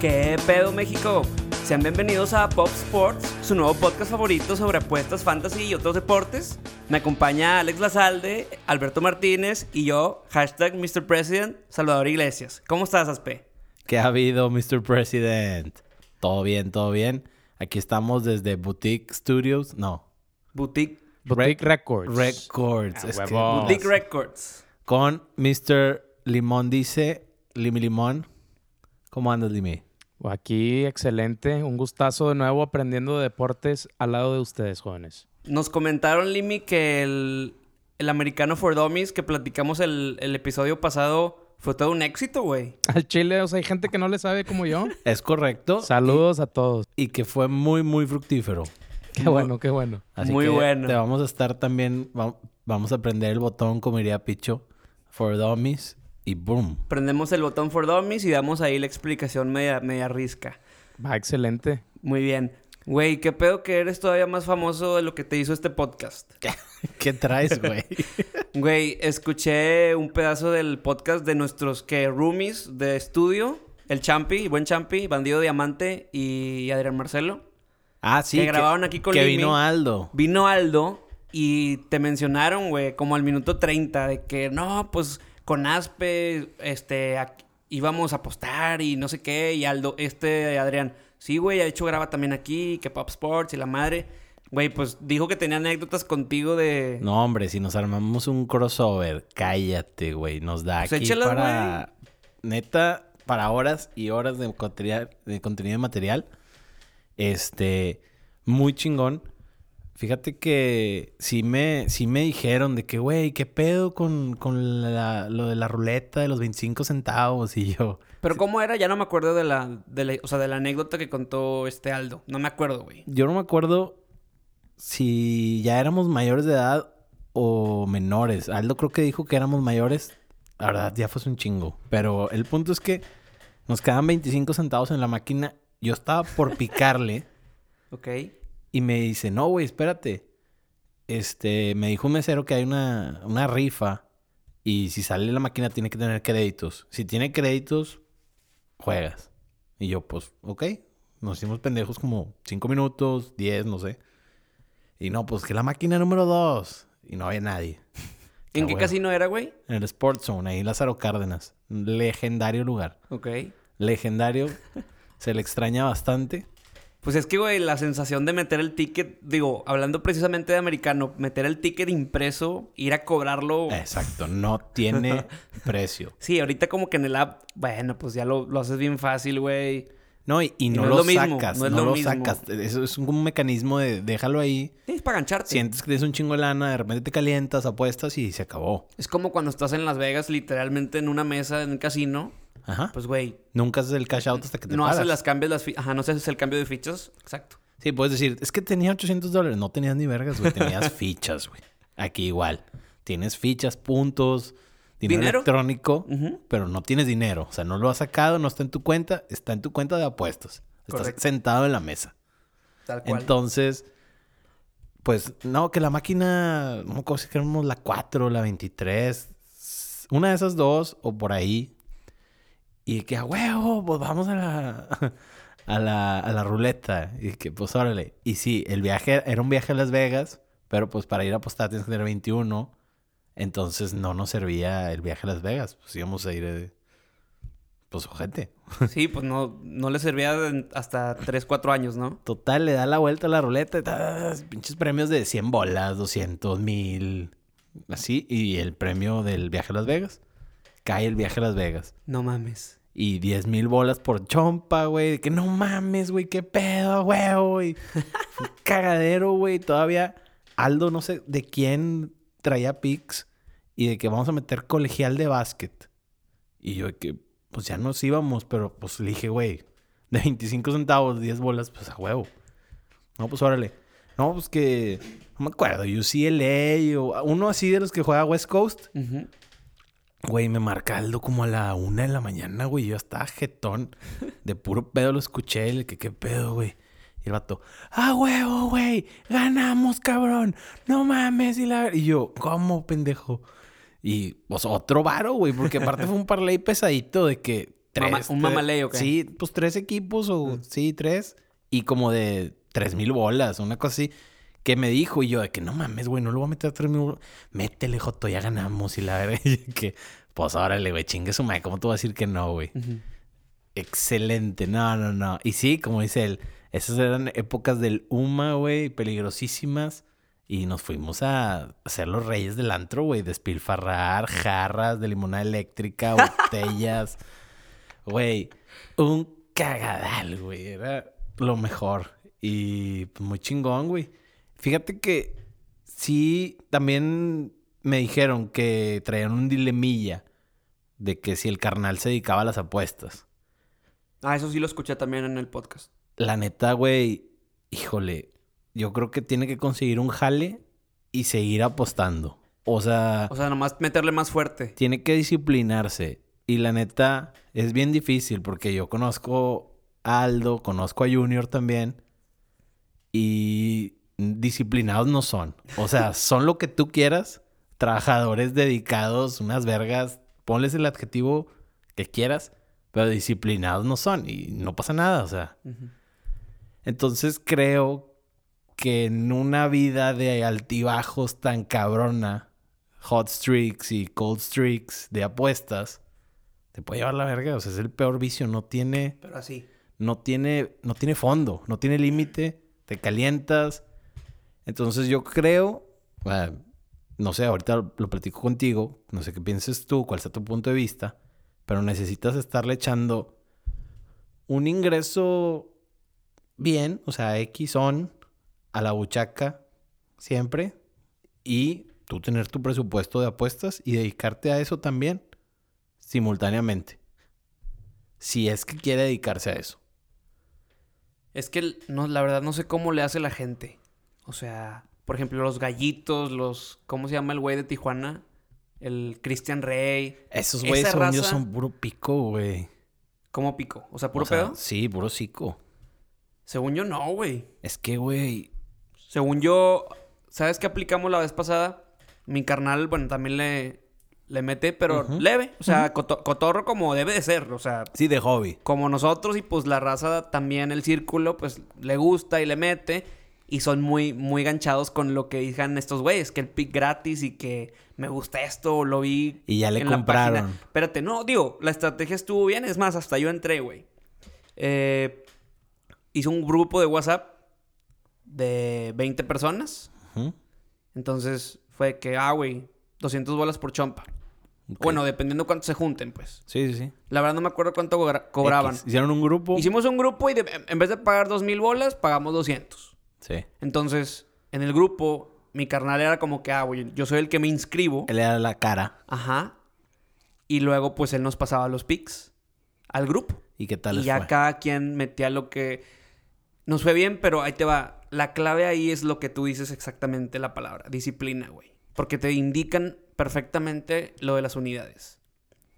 ¿Qué pedo México? Sean bienvenidos a Pop Sports, su nuevo podcast favorito sobre apuestas, fantasy y otros deportes. Me acompaña Alex Lazalde, Alberto Martínez y yo, hashtag Mr. President, Salvador Iglesias. ¿Cómo estás, Aspe? ¿Qué ha habido, Mr. President? Todo bien, todo bien. Aquí estamos desde Boutique Studios. No. Boutique, Boutique Records. Records. Ah, Es que- huevo. Boutique Records. con Mr. Limón dice, Limi Limón. ¿Cómo andas, Limi? Aquí, excelente. Un gustazo de nuevo aprendiendo de deportes al lado de ustedes, jóvenes. Nos comentaron, Limi, que el, el americano for Dummies que platicamos el, el episodio pasado fue todo un éxito, güey. Al Chile, o sea, hay gente que no le sabe como yo. Es correcto. Saludos a todos. Y que fue muy, muy fructífero. Qué bueno, qué bueno. Así Muy que bueno. Te vamos a estar también, va- vamos a prender el botón, como diría Picho, for dummies y boom. Prendemos el botón for Dummies y damos ahí la explicación media, media risca. Va, excelente. Muy bien. Güey, qué pedo que eres todavía más famoso de lo que te hizo este podcast. ¿Qué traes, güey? Güey, escuché un pedazo del podcast de nuestros que roomies de estudio, el Champi, buen Champi, Bandido Diamante y Adrián Marcelo. ah, sí. Que grabaron aquí con Que Limi. vino Aldo. Vino Aldo y te mencionaron, güey, como al minuto 30 de que no, pues con Aspe, este, aquí- íbamos a apostar y no sé qué. Y Aldo, este, Adrián, sí, güey, de hecho graba también aquí, que Pop Sports y la madre. Güey, pues dijo que tenía anécdotas contigo de... No, hombre, si nos armamos un crossover, cállate, güey. Nos da Pues aquí échalas, para... Neta, para horas y horas de contenido, de contenido de material. Este... Muy chingón. Fíjate que sí me, sí me dijeron de que, güey, ¿qué pedo con, con la- lo de la ruleta de los 25 centavos? Y yo... Pero ¿cómo era? Ya no me acuerdo de la, de la- o sea, de la anécdota que contó este Aldo. No me acuerdo, güey. Yo no me acuerdo si ya éramos mayores de edad o menores. Aldo creo que dijo que éramos mayores. La verdad, ya fue un chingo. Pero el punto es que nos quedaban 25 centavos en la máquina. Yo estaba por picarle Ok. Y me dice, no, güey, espérate. Este, me dijo un mesero que hay una, una rifa y si sale la máquina tiene que tener créditos. Si tiene créditos, juegas. Y yo, pues, ok. Nos hicimos pendejos como 5 minutos, 10, no sé. Y no, pues que la máquina número 2. Y no había nadie. ¿En Ah, qué casino era, güey? En el Sports Zone, ahí en Lázaro Cárdenas. Legendario lugar. Ok. Legendario. Se le extraña bastante. Pues es que, güey, la sensación de meter el ticket, digo, hablando precisamente de americano, meter el ticket impreso, ir a cobrarlo. Exacto, no tiene precio. Sí, ahorita como que en el app, bueno, pues ya lo, lo haces bien fácil, güey. No, y, y no, lo, mismo, sacas, no lo mismo. sacas. Eso es un, un mecanismo de déjalo ahí. Sí, es para gancharte. Sientes que tienes un chingo de lana, de repente te calientas, apuestas y se acabó. Es como cuando estás en Las Vegas, literalmente en una mesa en un casino. Ajá. Pues, güey, Nunca haces el cash out hasta que te no paras. haces las cambios, las Ajá, no haces el cambio de fichas. Exacto. Sí, puedes decir, es que tenía 800 dólares. No tenías ni vergas, güey. Tenías fichas, güey. Aquí igual. Tienes fichas, puntos, dinero, ¿Dinero? electrónico, pero no tienes dinero. O sea, no lo has sacado, no está en tu cuenta, está en tu cuenta de apuestas. Estás Correcto. sentado en la mesa. Tal cual. Entonces, pues, no, que la máquina, no acuerdo si queremos la 4, la 23, una de esas dos o por ahí. Y que a huevo, pues vamos a la, a la, a la ruleta. Y que, pues, órale. Y sí, el viaje era un viaje a Las Vegas, pero pues para ir a apostar tienes que tener 21. Entonces no nos servía el viaje a Las Vegas. Pues íbamos a ir, eh, pues, ojete. Sí, pues no, no le servía hasta 3, 4 años, ¿no? Total, le da la vuelta a la ruleta pinches premios de 100 bolas, 200 mil, así. Y el premio del viaje a Las Vegas. Cae el viaje a Las Vegas. No mames. Y 10 mil bolas por chompa, güey. De que no mames, güey, qué pedo, güey. Cagadero, güey. Todavía Aldo, no sé de quién traía pics. Y de que vamos a meter colegial de básquet. Y yo de que, pues ya nos íbamos, pero pues le dije, güey, de 25 centavos, 10 bolas, pues a huevo. No, pues órale. No, pues que, no me acuerdo, UCLA o uno así de los que juega West Coast. Ujú. Güey, me marca Aldo como a la una de la mañana, güey. Yo estaba jetón. De puro pedo lo escuché. Le que qué pedo, güey. Y el vato, ¡ah, huevo, güey! ¡Ganamos, cabrón! ¡No mames! Y, la... y yo, ¿cómo, pendejo? Y, pues, otro varo, güey. Porque aparte fue un parlay pesadito de que Mama- un tres- mamaley, ¿o qué? Sí, pues tres equipos o sí, tres. Y como de tres mil bolas, una cosa así. Que me dijo y yo de que no mames, güey, no lo voy a meter a tres mil bolas. Métele, Joto, ya ganamos. Y la verdad que, pues órale, güey, chingue su madre. ¿Cómo te voy a decir que no, güey? Excelente, no, no, no. Y sí, como dice él, esas eran épocas del UMA, güey, peligrosísimas. Y nos fuimos a ser los reyes del antro, güey, despilfarrar jarras de limonada eléctrica, botellas. Güey, un cagadal, güey. Era lo mejor. Y pues, muy chingón, güey. Fíjate que sí, también me dijeron que traían un dilemilla de que si el carnal se dedicaba a las apuestas. Ah, eso sí lo escuché también en el podcast. La neta, güey, híjole, yo creo que tiene que conseguir un jale y seguir apostando. O sea, O sea, nomás meterle más fuerte. tiene que disciplinarse. Y la neta, es bien difícil porque yo conozco a Aldo, conozco a Junior también. Y disciplinados no son. O sea, son lo que tú quieras. Trabajadores dedicados, unas vergas. Ponles el adjetivo que quieras. Pero disciplinados no son. Y no pasa nada, o sea. Entonces creo que en una vida de altibajos tan cabrona, hot streaks y cold streaks de apuestas, te puede llevar la verga. O sea, es el peor vicio. No tiene, Pero así. no tiene, no tiene fondo, no tiene límite. Te calientas. Entonces yo creo, no sé, ahorita lo platico contigo. No sé qué pienses tú, cuál sea tu punto de vista. Pero necesitas estarle echando un ingreso bien, o sea, X on a la buchaca siempre y tú tener tu presupuesto de apuestas y dedicarte a eso también simultáneamente. Si es que quiere dedicarse a eso. Es que no, la verdad no sé cómo le hace la gente. O sea, por ejemplo, los gallitos, los. ¿Cómo se llama el güey de Tijuana? El Christian Rey. Esos güeyes yo raza- son puro pico, güey. ¿Cómo pico? O sea, puro O sea, pedo. Sí, puro cico. Según yo, no, güey. Es que, güey, Según yo, ¿sabes qué aplicamos la vez pasada? Mi carnal, bueno, también le, le mete, pero leve. O sea, coto- cotorro como debe de ser. O sea, sí, de hobby. como nosotros y pues la raza también, el círculo, pues le gusta y le mete. Y son muy, muy ganchados con lo que digan estos güeyes, que el pick gratis y que me gusta esto, lo vi. Y ya le en compraron. Espérate, no, digo, la estrategia estuvo bien, es más, hasta yo entré, güey. Eh, hice un grupo de WhatsApp de 20 personas. Entonces fue que, ah, güey, 200 bolas por chompa. Bueno, dependiendo cuánto se junten, pues. Sí, sí, sí. La verdad no me acuerdo cuánto cobra- cobraban. X. Hicieron un grupo. Hicimos un grupo y de- en vez de pagar 2000 bolas, pagamos 200. Sí. Entonces, en el grupo, mi carnal era como que, ah, güey, yo soy el que me inscribo. Él era la cara. Ajá. Y luego, pues él nos pasaba los pics al grupo. ¿Y qué tal Y les ya fue? cada quien metía lo que nos fue bien, pero ahí te va. La clave ahí es lo que tú dices exactamente la palabra, disciplina, güey. Porque te indican perfectamente lo de las unidades.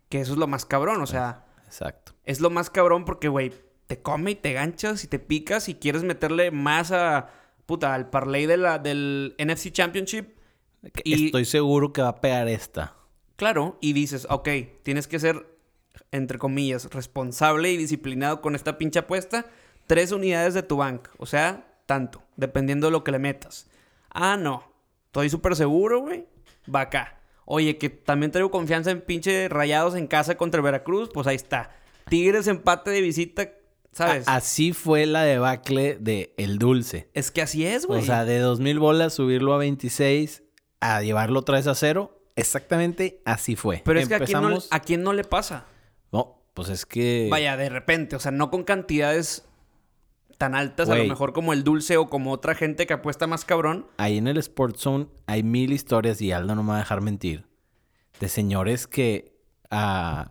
Que eso es lo más cabrón, o sea, Exacto. es lo más cabrón porque, güey, te come y te ganchas y te picas y quieres meterle más a, puta, al parlay de la, del NFC Championship. Y- Estoy seguro que va a pegar esta. Claro, y dices, ok, tienes que ser, entre comillas, responsable y disciplinado con esta pinche apuesta. Tres unidades de tu bank, o sea, tanto, dependiendo de lo que le metas. Ah, no, estoy súper seguro, güey, va acá. Oye, que también traigo confianza en pinche rayados en casa contra Veracruz, pues ahí está. Tigres empate de visita, así fue la debacle de El Dulce. es que así es, güey. O sea, de 2000 bolas subirlo a 26 a llevarlo otra vez a cero. Exactamente así fue. Pero es que a quién, no, a quién no le pasa. No, pues es que... Vaya, de repente, o sea, no con cantidades tan altas, a lo mejor como el dulce o como otra gente que apuesta más cabrón. Ahí en el Sports Zone hay mil historias, y Aldo no me va a dejar mentir, de señores que a,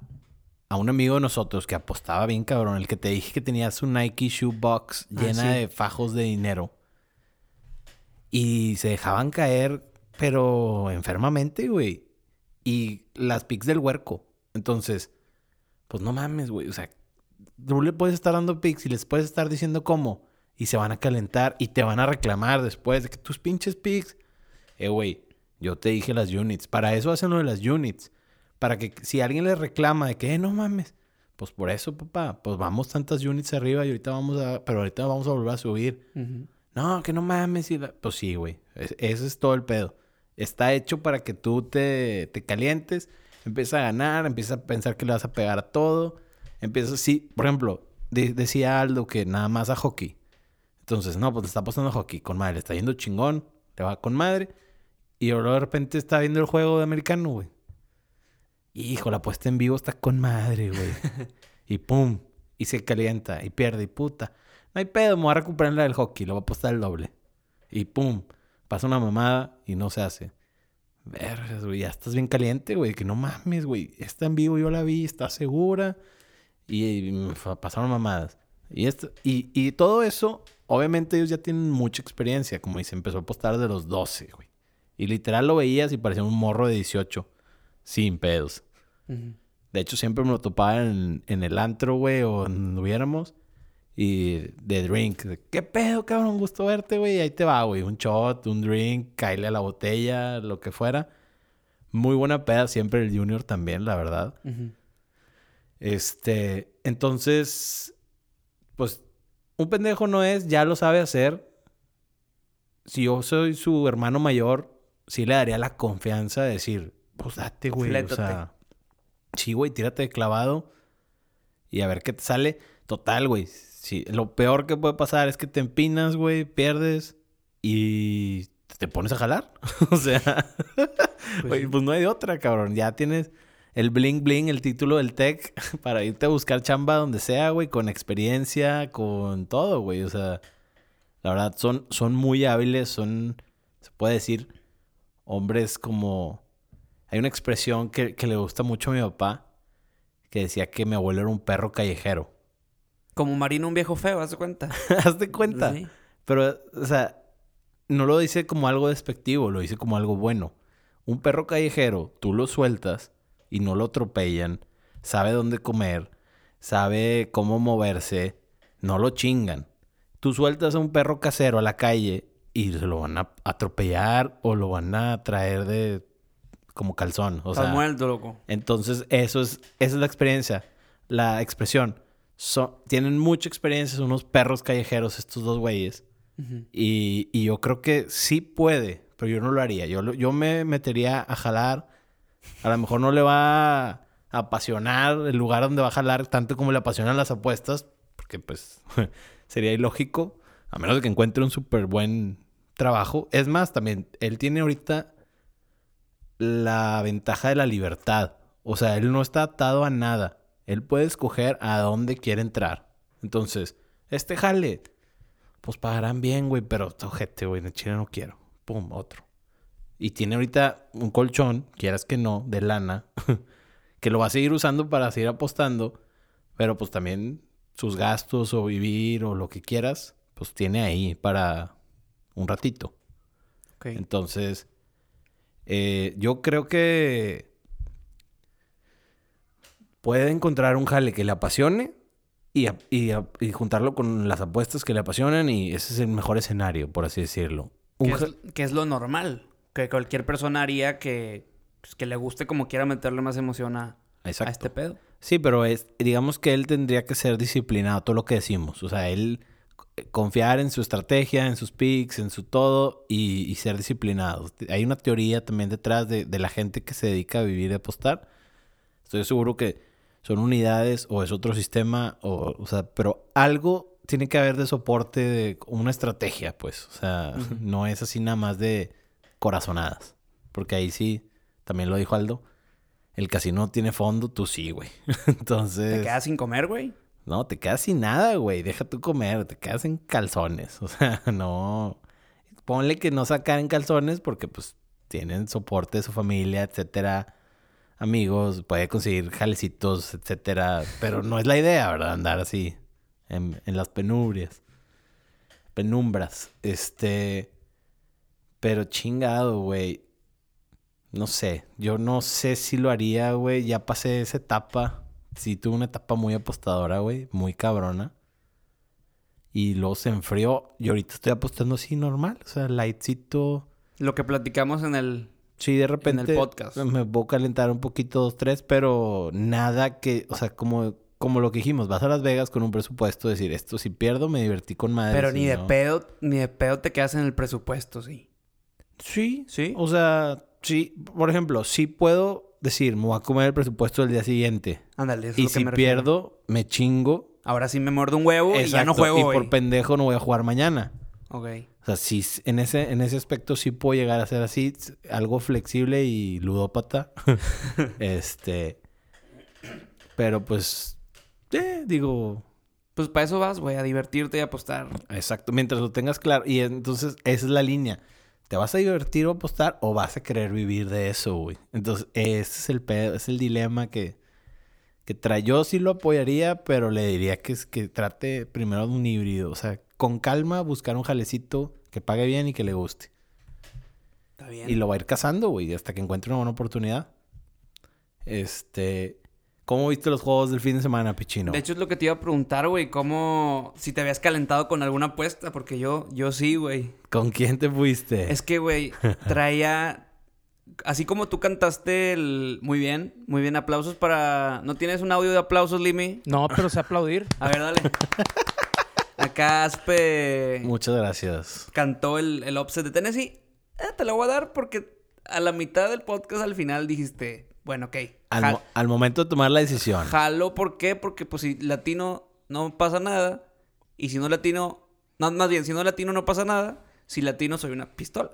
a un amigo de nosotros que apostaba bien cabrón, el que te dije que tenía su Nike Shoe Box Ah, llena sí. de fajos de dinero. Y se dejaban caer, pero enfermamente, güey. Y las pics del huerco. Entonces, pues no mames, güey. O sea, tú le puedes estar dando pics y les puedes estar diciendo cómo. Y se van a calentar y te van a reclamar después de que tus pinches pics. Eh, güey, yo te dije las units. Para eso hacen lo de las units. Para que si alguien les reclama de que, eh, no mames, Pues por eso, papá. Pues vamos tantas units arriba y ahorita vamos a... Pero ahorita vamos a volver a subir. No, que no mames. y la- Pues sí, güey. Es- ese es todo el pedo. Está hecho para que tú te, te calientes, empiezas a ganar, empiezas a pensar que le vas a pegar a todo. Empiezas, sí, por ejemplo, de- decía Aldo que nada más a hockey. Entonces, no, pues le está apostando a hockey con madre. Le está yendo chingón, le va con madre. Y luego de repente está viendo el juego de americano, güey. Hijo, la puesta en vivo está con madre, güey. y pum, y se calienta, y pierde, y puta. No hay pedo, me voy a recuperar la del hockey, lo voy a apostar el doble. Y pum, pasa una mamada y no se hace. Vergas, güey, ya estás bien caliente, güey. Que no mames, güey. Está en vivo, yo la vi, está segura. Y, y pasaron mamadas. Y, esto, y, y todo eso, obviamente ellos ya tienen mucha experiencia. Como dice, empezó a apostar de los 12, güey. Y literal lo veías y parecía un morro de 18. Sin pedos. De hecho, siempre me lo topaba en, en el antro, güey, o donde hubiéramos. Y de drink. de, ¿Qué pedo, cabrón? Gusto verte, güey. Ahí te va, güey. Un shot, un drink, caile a la botella, lo que fuera. Muy buena peda siempre el Junior también, la verdad. Este, entonces, pues, un pendejo no es, ya lo sabe hacer. Si yo soy su hermano mayor, sí le daría la confianza de decir, pues date, güey. O sea, sí, güey, tírate de clavado y a ver qué te sale. Total, güey. Sí, lo peor que puede pasar es que te empinas, güey, pierdes y te pones a jalar. o sea, güey, sí. pues no hay de otra, cabrón. Ya tienes el bling bling, el título del tech para irte a buscar chamba donde sea, güey, con experiencia, con todo, güey. O sea, la verdad, son, son muy hábiles, son, se puede decir, hombres como... Hay una expresión que, que le gusta mucho a mi papá, que decía que mi abuelo era un perro callejero. Como Marino, un viejo feo, ¿haz de cuenta? Hazte cuenta. Sí. Pero, o sea, no lo dice como algo despectivo, lo dice como algo bueno. Un perro callejero, tú lo sueltas y no lo atropellan, sabe dónde comer, sabe cómo moverse, no lo chingan. Tú sueltas a un perro casero a la calle y se lo van a atropellar o lo van a traer de como calzón. O Estás sea, muerto, loco. entonces, eso es, esa es la experiencia, la expresión. Son- tienen mucha experiencia, son unos perros callejeros estos dos güeyes. Y, y yo creo que sí puede, pero yo no lo haría. Yo, yo me metería a jalar. A lo mejor no le va a apasionar el lugar donde va a jalar tanto como le apasionan las apuestas, porque pues sería ilógico, a menos de que encuentre un súper buen trabajo. Es más, también, él tiene ahorita la ventaja de la libertad. O sea, él no está atado a nada. Él puede escoger a dónde quiere entrar. Entonces, este jale, pues pagarán bien, güey, pero ojete, güey, en Chile no quiero. Pum, otro. Y tiene ahorita un colchón, quieras que no, de lana, que lo va a seguir usando para seguir apostando, pero pues también sus gastos o vivir o lo que quieras, pues tiene ahí para un ratito. Ok. Entonces, eh, yo creo que puede encontrar un jale que le apasione y, a- y a- y juntarlo con las apuestas que le apasionan y ese es el mejor escenario, por así decirlo. Un Que es, que es lo normal. Que cualquier persona haría que, pues, que le guste como quiera meterle más emoción a, a este pedo. Sí, pero es, digamos que él tendría que ser disciplinado, todo lo que decimos. O sea, él confiar en su estrategia, en sus picks, en su todo y, y ser disciplinado. Hay una teoría también detrás de, de la gente que se dedica a vivir de apostar. Estoy seguro que son unidades o es otro sistema, o, o sea, pero algo tiene que haber de soporte, de una estrategia, pues. O sea, no es así nada más de corazonadas. Porque ahí sí, también lo dijo Aldo, el casino tiene fondo, tú sí, güey. Entonces... Te quedas sin comer, güey. No, te quedas sin nada, güey. Deja tú comer, te quedas en calzones. O sea, no. Ponle que no sacar en calzones porque, pues, tienen soporte de su familia, etcétera. Amigos, puede conseguir jalecitos, etcétera. Pero no es la idea, ¿verdad? Andar así en, en las penurias. Penumbras. Este. Pero chingado, güey. No sé. Yo no sé si lo haría, güey. Ya pasé esa etapa. Sí, tuve una etapa muy apostadora, güey. Muy cabrona. Y luego se enfrió. Y ahorita estoy apostando así normal. O sea, lightcito. Lo que platicamos en el... Sí, de repente. podcast. Me puedo calentar un poquito, dos, tres. Pero nada que. O sea, como como lo que dijimos, vas a Las Vegas con un presupuesto, decir, esto si pierdo me divertí con madre. Pero ni de no- pedo, ni de pedo te quedas en el presupuesto, sí. Sí, ¿Sí? O sea, sí, por ejemplo, sí puedo decir, me voy a comer el presupuesto del día siguiente. Ándale, eso es Y lo que si me refiero. pierdo, me chingo. Ahora sí me muerdo un huevo y ya no Exacto, juego Y hoy. por pendejo no voy a jugar mañana. Ok. O sea, sí, s- en ese, en ese aspecto sí puedo llegar a ser así, s- algo flexible y ludópata. este. Pero pues. eh, digo. Pues para eso vas, güey, a divertirte y a apostar. Exacto. Mientras lo tengas claro. Y entonces, esa es la línea. ¿Te vas a divertir o apostar o vas a querer vivir de eso, güey? Entonces, ese es el pedo, es el dilema que, que trae. Yo sí lo apoyaría, pero le diría que, es, que trate primero de un híbrido. O sea, con calma, buscar un jalecito que pague bien y que le guste. Está bien. Y lo va a ir cazando, güey, hasta que encuentre una buena oportunidad. Este. ¿Cómo viste los juegos del fin de semana, Pichino? De hecho, es lo que te iba a preguntar, güey, cómo... Si te habías calentado con alguna apuesta, porque yo, yo sí, güey. ¿Con quién te fuiste? Es que, güey, traía... Así como tú cantaste el... Muy bien, muy bien. Aplausos para... ¿No tienes un audio de aplausos, Limi? No, pero sé aplaudir. A ver, dale. Acá Aspe Muchas gracias. cantó el, el upset de Tennessee. Eh, te lo voy a dar porque a la mitad del podcast al final dijiste... Bueno, ok. Al, mo- al momento de tomar la decisión. Jalo, ¿por qué? Porque pues si latino no pasa nada. Y si no latino, no, más bien, si no latino no pasa nada. Si latino soy una pistola.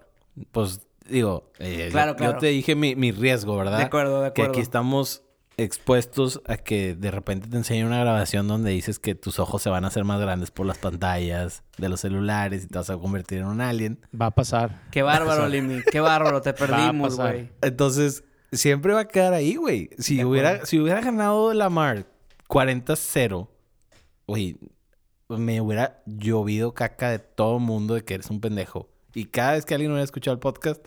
Pues digo, eh, yo- Claro, yo, claro. te dije mi, mi riesgo, ¿verdad? De acuerdo, de Que acuerdo. aquí estamos expuestos a que de repente te enseñen una grabación donde dices que tus ojos se van a hacer más grandes por las pantallas de los celulares y te vas a convertir en un alien. Va a pasar. Qué bárbaro, Limi. Qué bárbaro. Te perdimos, güey. Entonces, siempre va a quedar ahí, güey. Si hubiera, si hubiera ganado Lamar 40-0, güey, me hubiera llovido caca de todo el mundo de que eres un pendejo. Y cada vez que alguien hubiera escuchado el podcast,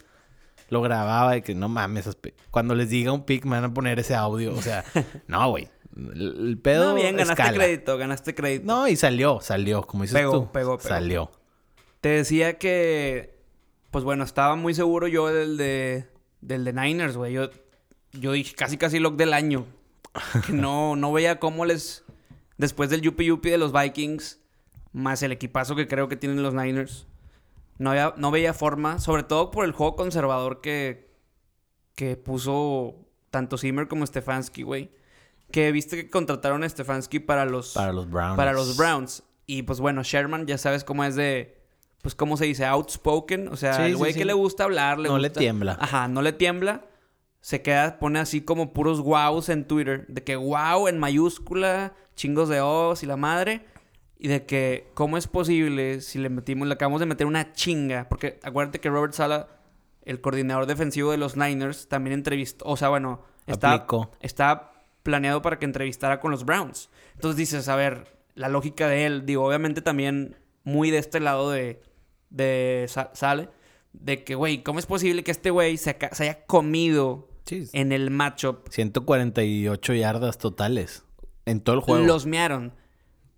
lo grababa de que no mames. Cuando les diga un pic, me van a poner ese audio. O sea, no, güey. El, el pedo. No, bien, ganaste escala. crédito, ganaste crédito. No, y salió, salió. Como dices Pegó, tú. pegó, pegó. Salió. Te decía que, pues bueno, estaba muy seguro yo del de, del de Niners, güey. Yo, yo dije casi, casi lock del año. Que no, no veía cómo les, después del yupi yupi de los Vikings, más el equipazo que creo que tienen los Niners, no, había- no veía forma, sobre todo por el juego conservador que, que puso tanto Zimmer como Stefanski, güey. Que viste que contrataron a Stefanski para los Para los Browns. para los Browns. Y pues bueno, Sherman ya sabes cómo es de, pues cómo se dice, outspoken. O sea, Sí, el güey sí. que le gusta hablar, le No le tiembla. Ajá, no le tiembla. Se queda, pone así como puros wows en Twitter. De que wow en mayúscula, chingos de os y la madre. Y de que, ¿cómo es posible si le metimos, le acabamos de meter una chinga? Porque acuérdate que Robert Sala, el coordinador defensivo de los Niners, también entrevistó, o sea, bueno, está, Aplicó. está planeado para que entrevistara con los Browns. Entonces dices, a ver, la lógica de él, digo, obviamente también muy de este lado de, de Sa- Sale, de que, güey, ¿cómo es posible que este güey se, haya comido en el matchup? 148 yardas totales. En todo el juego. Los mearon.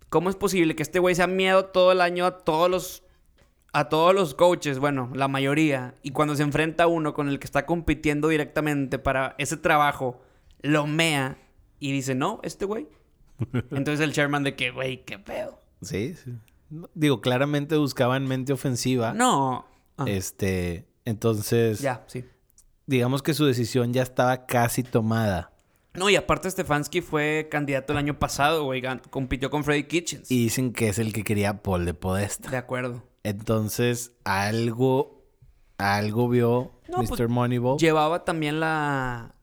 ¿Cómo es posible que este güey se ha miado todo el año a todos los a todos los coaches, bueno, la mayoría, y cuando se enfrenta a uno con el que está compitiendo directamente para ese trabajo, lo mea y dice, "No, este güey." Entonces el chairman de que, "Güey, qué pedo." Sí, sí. Digo, claramente buscaban mente ofensiva. No. Ah, Este, entonces, ya, sí. digamos que su decisión ya estaba casi tomada. No, y aparte Stefanski fue candidato el año pasado, güey, compitió con Freddy Kitchens. Y dicen que es el que quería Paul de Podesta. De acuerdo. Entonces, algo, algo vio No, Mr. pues, Moneyball. Llevaba también la,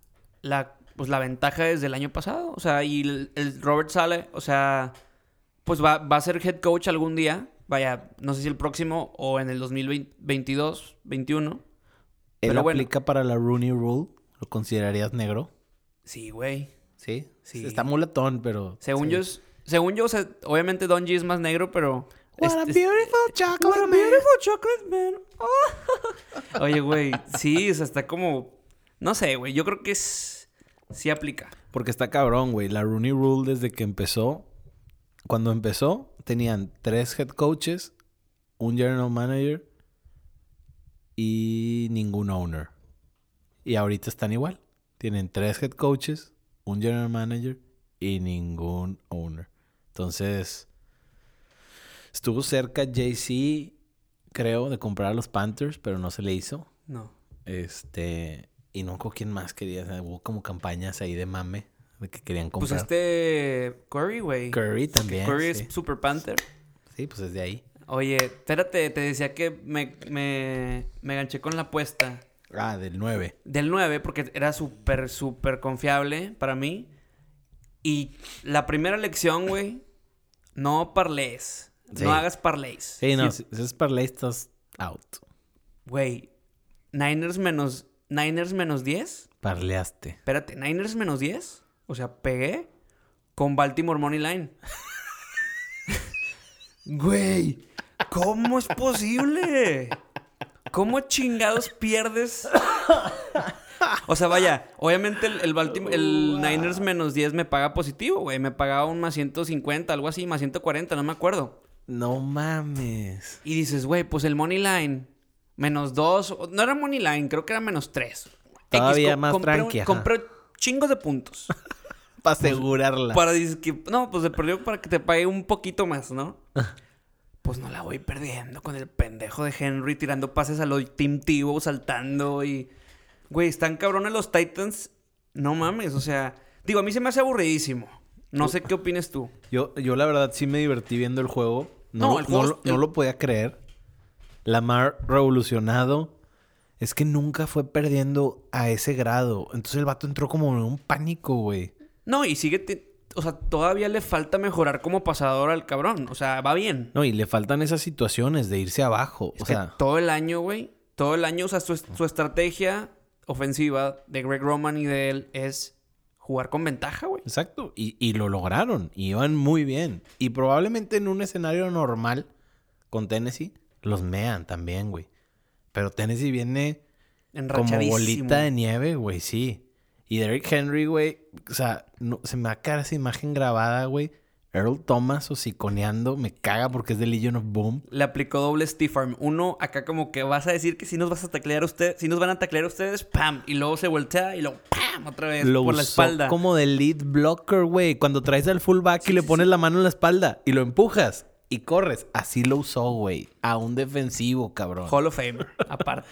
la, pues, la ventaja desde el año pasado. O sea, y el, el Robert Sale, o sea, pues va, va a ser head coach algún día. Vaya, no sé si el próximo o en el 2022, 21. Él pero bueno. aplica para la Rooney Rule. ¿Lo considerarías negro? Sí, güey. Sí. Sí. Está muletón, pero... Según sí. yo, es- según yo, o sea, obviamente Don G es más negro, pero... What a beautiful chocolate What a man. beautiful chocolate man. Oh. Oye, güey, sí, o sea, está como... No sé, güey, yo creo que es... Sí aplica. Porque está cabrón, güey. La Rooney Rule desde que empezó... Cuando empezó, tenían tres head coaches, un general manager y ningún owner. Y ahorita están igual. Tienen tres head coaches, un general manager y ningún owner. Entonces, estuvo cerca JC, creo, de comprar a los Panthers, pero no se le hizo. No. Este, y no con quién más quería. o sea, hubo como campañas ahí de mame que querían Pues comprar. este Curry, güey. Curry también. Curry sí. es Super Panther. Sí, pues es de ahí. Oye, espérate, te decía que me, me, me ganché con la apuesta Ah, del 9. del 9 porque era súper, súper confiable para mí. Y la primera lección, güey, no parlees. Sí. No hagas parlays. Sí, no, Sí, si es parlay, estás out. Güey, Niners menos, Niners menos 10. Parleaste. Espérate, Niners menos 10. O sea, pegué con Baltimore Money Line. Güey, ¿cómo es posible? ¿Cómo chingados pierdes? O sea, vaya, obviamente el, el, Baltim- el Niners menos 10 me paga positivo, güey. Me pagaba un más 150, algo así, más 140, no me acuerdo. No mames. Y dices, güey, pues el Money Line, menos 2, no era Money Line, creo que era menos 3. Todavía más tranqui, ajá. Compré chingos de puntos. Para asegurarla. Para que- no, pues de perdió para que te pague un poquito más, ¿no? pues no la voy perdiendo con el pendejo de Henry tirando pases a lo Team Tebow saltando y güey, están cabrones los Titans. No mames, o sea, digo, a mí se me hace aburridísimo. No sé qué opines tú. Yo, yo la verdad sí me divertí viendo el juego. No, el juego no lo podía creer. Lamar revolucionado. Es que nunca fue perdiendo a ese grado. Entonces el vato entró como en un pánico, güey. No, y sigue te- o sea, todavía le falta mejorar como pasador al cabrón, o sea, va bien. No, y le faltan esas situaciones de irse abajo. Es o que sea, todo el año, güey, todo el año, o sea, su, su estrategia ofensiva de Greg Roman y de él es jugar con ventaja, güey. exacto. Y, y lo lograron. Y iban muy bien. Y probablemente en un escenario normal con Tennessee los mean también, güey. Pero Tennessee viene como bolita de nieve, güey, sí. Y Derrick Henry, güey, o sea, no, se me va a quedar esa imagen grabada, güey. Earl Thomas hociconeando, me caga porque es de Legion of Boom. Le aplicó doble stiff arm. Uno, acá como que vas a decir que si nos vas a taclear ustedes, si nos van a taclear ustedes, ¡pam! Y luego se voltea y luego ¡pam! Otra vez Lo por la espalda. como de lead blocker, güey. Cuando traes al fullback y le pones la mano en la espalda y lo empujas y corres. Así lo usó, güey. A un defensivo, cabrón. Hall of Famer, aparte.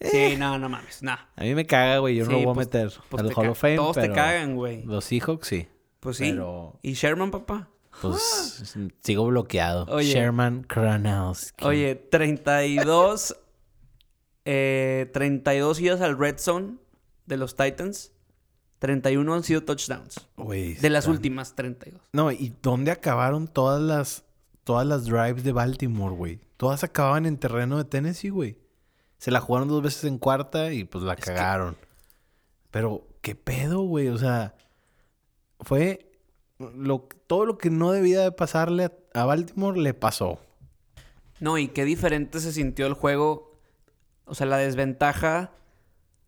Sí, no, no mames, no. A mí me caga, güey. Yo no lo voy a pues- meter pues al Hall of Fame. Todos te cagan, güey. Los Seahawks sí. Pues sí. Pero, ¿Y Sherman, papá? pues, sigo bloqueado. Oye. Sherman Kranowski. Oye, 32. eh, 32 idas al red zone de los Titans. 31 han sido touchdowns. Güey, De las están- últimas 32. No, ¿y dónde acabaron todas las todas las drives de Baltimore, güey? Todas acababan en terreno de Tennessee, güey. Se la jugaron dos veces en cuarta y pues la cagaron. Pero qué pedo, güey, o sea, fue lo todo lo que no debía de pasarle a, a Baltimore le pasó. No, y qué diferente se sintió el juego. O sea, la desventaja.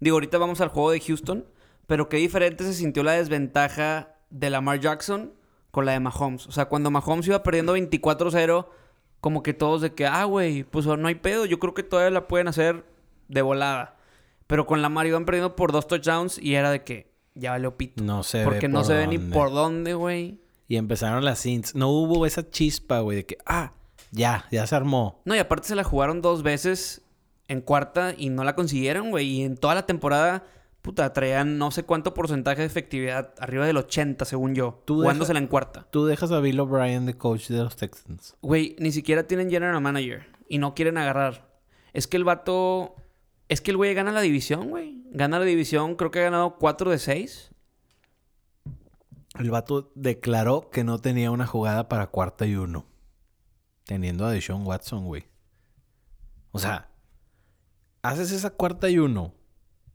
Digo, ahorita vamos al juego de Houston. Pero qué diferente se sintió la desventaja de Lamar Jackson con la de Mahomes. O sea, cuando Mahomes iba perdiendo 24-0, como que todos de que, ah, güey, pues no hay pedo. Yo creo que todavía la pueden hacer de volada. Pero con Lamar iban perdiendo por dos touchdowns y era de que ya valió pito. No se ve Porque no por se ve ni por dónde, güey. Y empezaron las cints. No hubo esa chispa, güey, de que ah, ya, ya se armó. No, y aparte se la jugaron dos veces en cuarta y no la consiguieron, güey. Y en toda la temporada, puta, traían no sé cuánto porcentaje de efectividad, arriba del 80, según yo, Tú jugándosela en cuarta. Tú dejas a Bill O'Brien de coach de los Texans. Güey, ni siquiera tienen general manager y no quieren agarrar. Es que el vato. Es que el güey gana la división, güey. Gana la división, creo que ha ganado 4 de 6. El vato declaró que no tenía una jugada para cuarta y uno. Teniendo a Deshaun Watson, güey. O sea, haces esa cuarta y uno.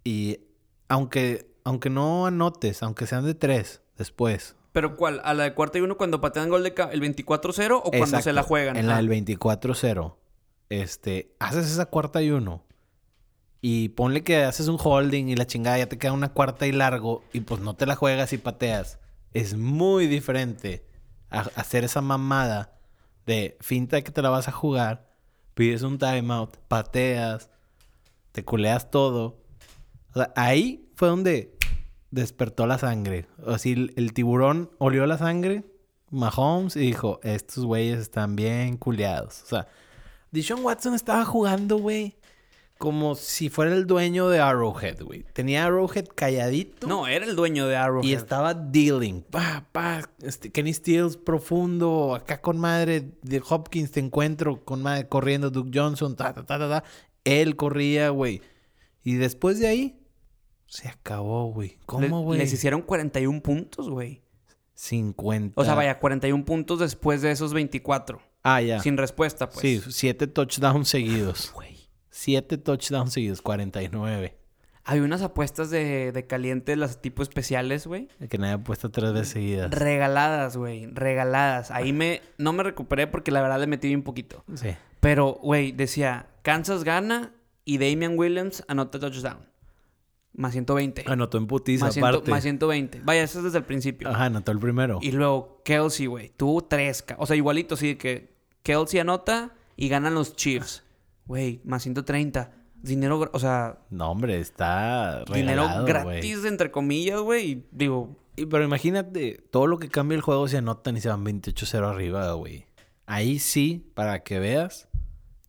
Y aunque, aunque no anotes, aunque sean de tres después. ¿Pero cuál? ¿A la de cuarta y uno cuando patean gol de ca- el 24-0 o cuando se la juegan? En la Ah. del 24-0. Este, haces esa cuarta y uno. Y ponle que haces un holding y la chingada ya te queda una cuarta y largo. Y pues no te la juegas y pateas. Es muy diferente a a hacer esa mamada de finta que te la vas a jugar. Pides un timeout, pateas, te culeas todo. O sea, ahí fue donde despertó la sangre. Así el, el tiburón olió la sangre, Mahomes, y dijo, estos güeyes están bien culeados. O sea, Dishon Watson estaba jugando, güey, como si fuera el dueño de Arrowhead, güey. Tenía Arrowhead calladito. No, era el dueño de Arrowhead. Y estaba dealing. Pa, pa. Este, Kenny Stills profundo. Acá con madre de Hopkins te encuentro. Con madre corriendo Duke Johnson. Ta, ta, ta, ta, ta. Él corría, güey. Y después de ahí, se acabó, güey. ¿Cómo, güey? Les hicieron 41 puntos, güey. 50. O sea, vaya, 41 puntos después de esos 24. Ah, ya. Sin respuesta, pues. Sí, siete touchdowns seguidos. Güey. Siete touchdowns seguidos. 49. Hay unas apuestas de, de caliente, las tipo especiales, güey. Que nadie ha puesto tres veces seguidas. Regaladas, güey. Regaladas. Ahí me... No me recuperé porque la verdad le metí un poquito. Sí. Pero, güey, decía... Kansas gana y Damian Williams anota touchdown. Más 120. Anotó en putiza, más, ciento- más 120. Vaya, eso es desde el principio. Ajá, anotó el primero. Y luego Kelsey, güey. Tuvo tres. O sea, igualito, sí, que Kelsey anota y ganan los Chiefs. Güey, más 130. Dinero, o sea, No, hombre, está dinero regalado, güey. gratis, entre comillas, güey. Y digo, Y, pero imagínate, todo lo que cambia el juego se anotan y se van 28-0 arriba, güey. Ahí sí, para que veas,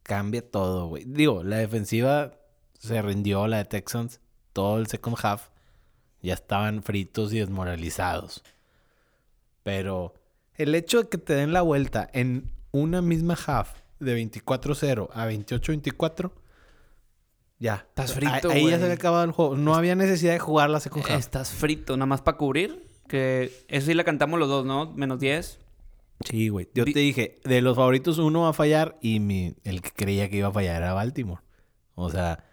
cambia todo, güey. Digo, la defensiva se rindió, la de Texans, todo el second half. Ya estaban fritos y desmoralizados. Pero el hecho de que te den la vuelta en una misma half de 24-0 a 28-24, ya. Estás frito, Ahí ya se había acabado el juego. No había necesidad de jugar la second half. estás frito, nada más para cubrir. Que eso sí la cantamos los dos, ¿no? Menos 10. Sí, güey. Yo Di- te dije, de los favoritos uno va a fallar y mi, el que creía que iba a fallar era Baltimore. O sea,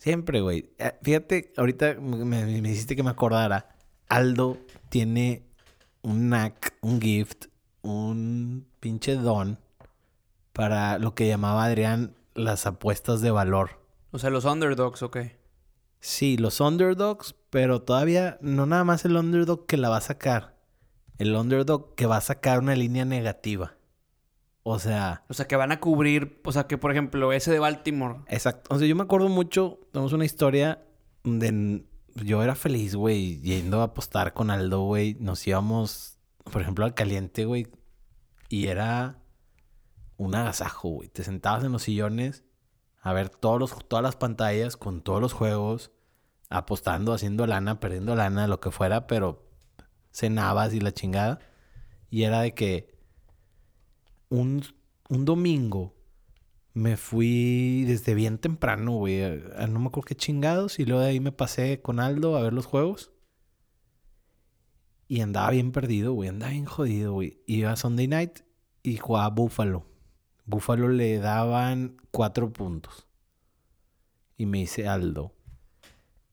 siempre, güey. Eh, Fíjate, ahorita me, me- me hiciste que me acordara. Aldo tiene un knack, un gift, un pinche don para lo que llamaba Adrián las apuestas de valor. O sea, los underdogs, ok. Sí, los underdogs, pero todavía no nada más el underdog que la va a sacar. El underdog que va a sacar una línea negativa. O sea, O sea, que van a cubrir. O sea, que por ejemplo, ese de Baltimore. exacto. O sea, yo me acuerdo mucho, tenemos una historia donde n- yo era feliz, güey, yendo a apostar con Aldo, güey. Nos íbamos, por ejemplo, al caliente, güey. Y era un agasajo, güey. Te sentabas en los sillones a ver todos los, todas las pantallas con todos los juegos, apostando, haciendo lana, perdiendo lana, lo que fuera, pero cenabas y la chingada. Y era de que un, un domingo me fui desde bien temprano, güey. a- no me acuerdo qué chingados. Y luego de ahí me pasé con Aldo a ver los juegos. Y andaba bien perdido, güey. Andaba bien jodido, güey. Iba a Sunday night y jugaba Buffalo. Buffalo le daban cuatro puntos. Y me dice Aldo,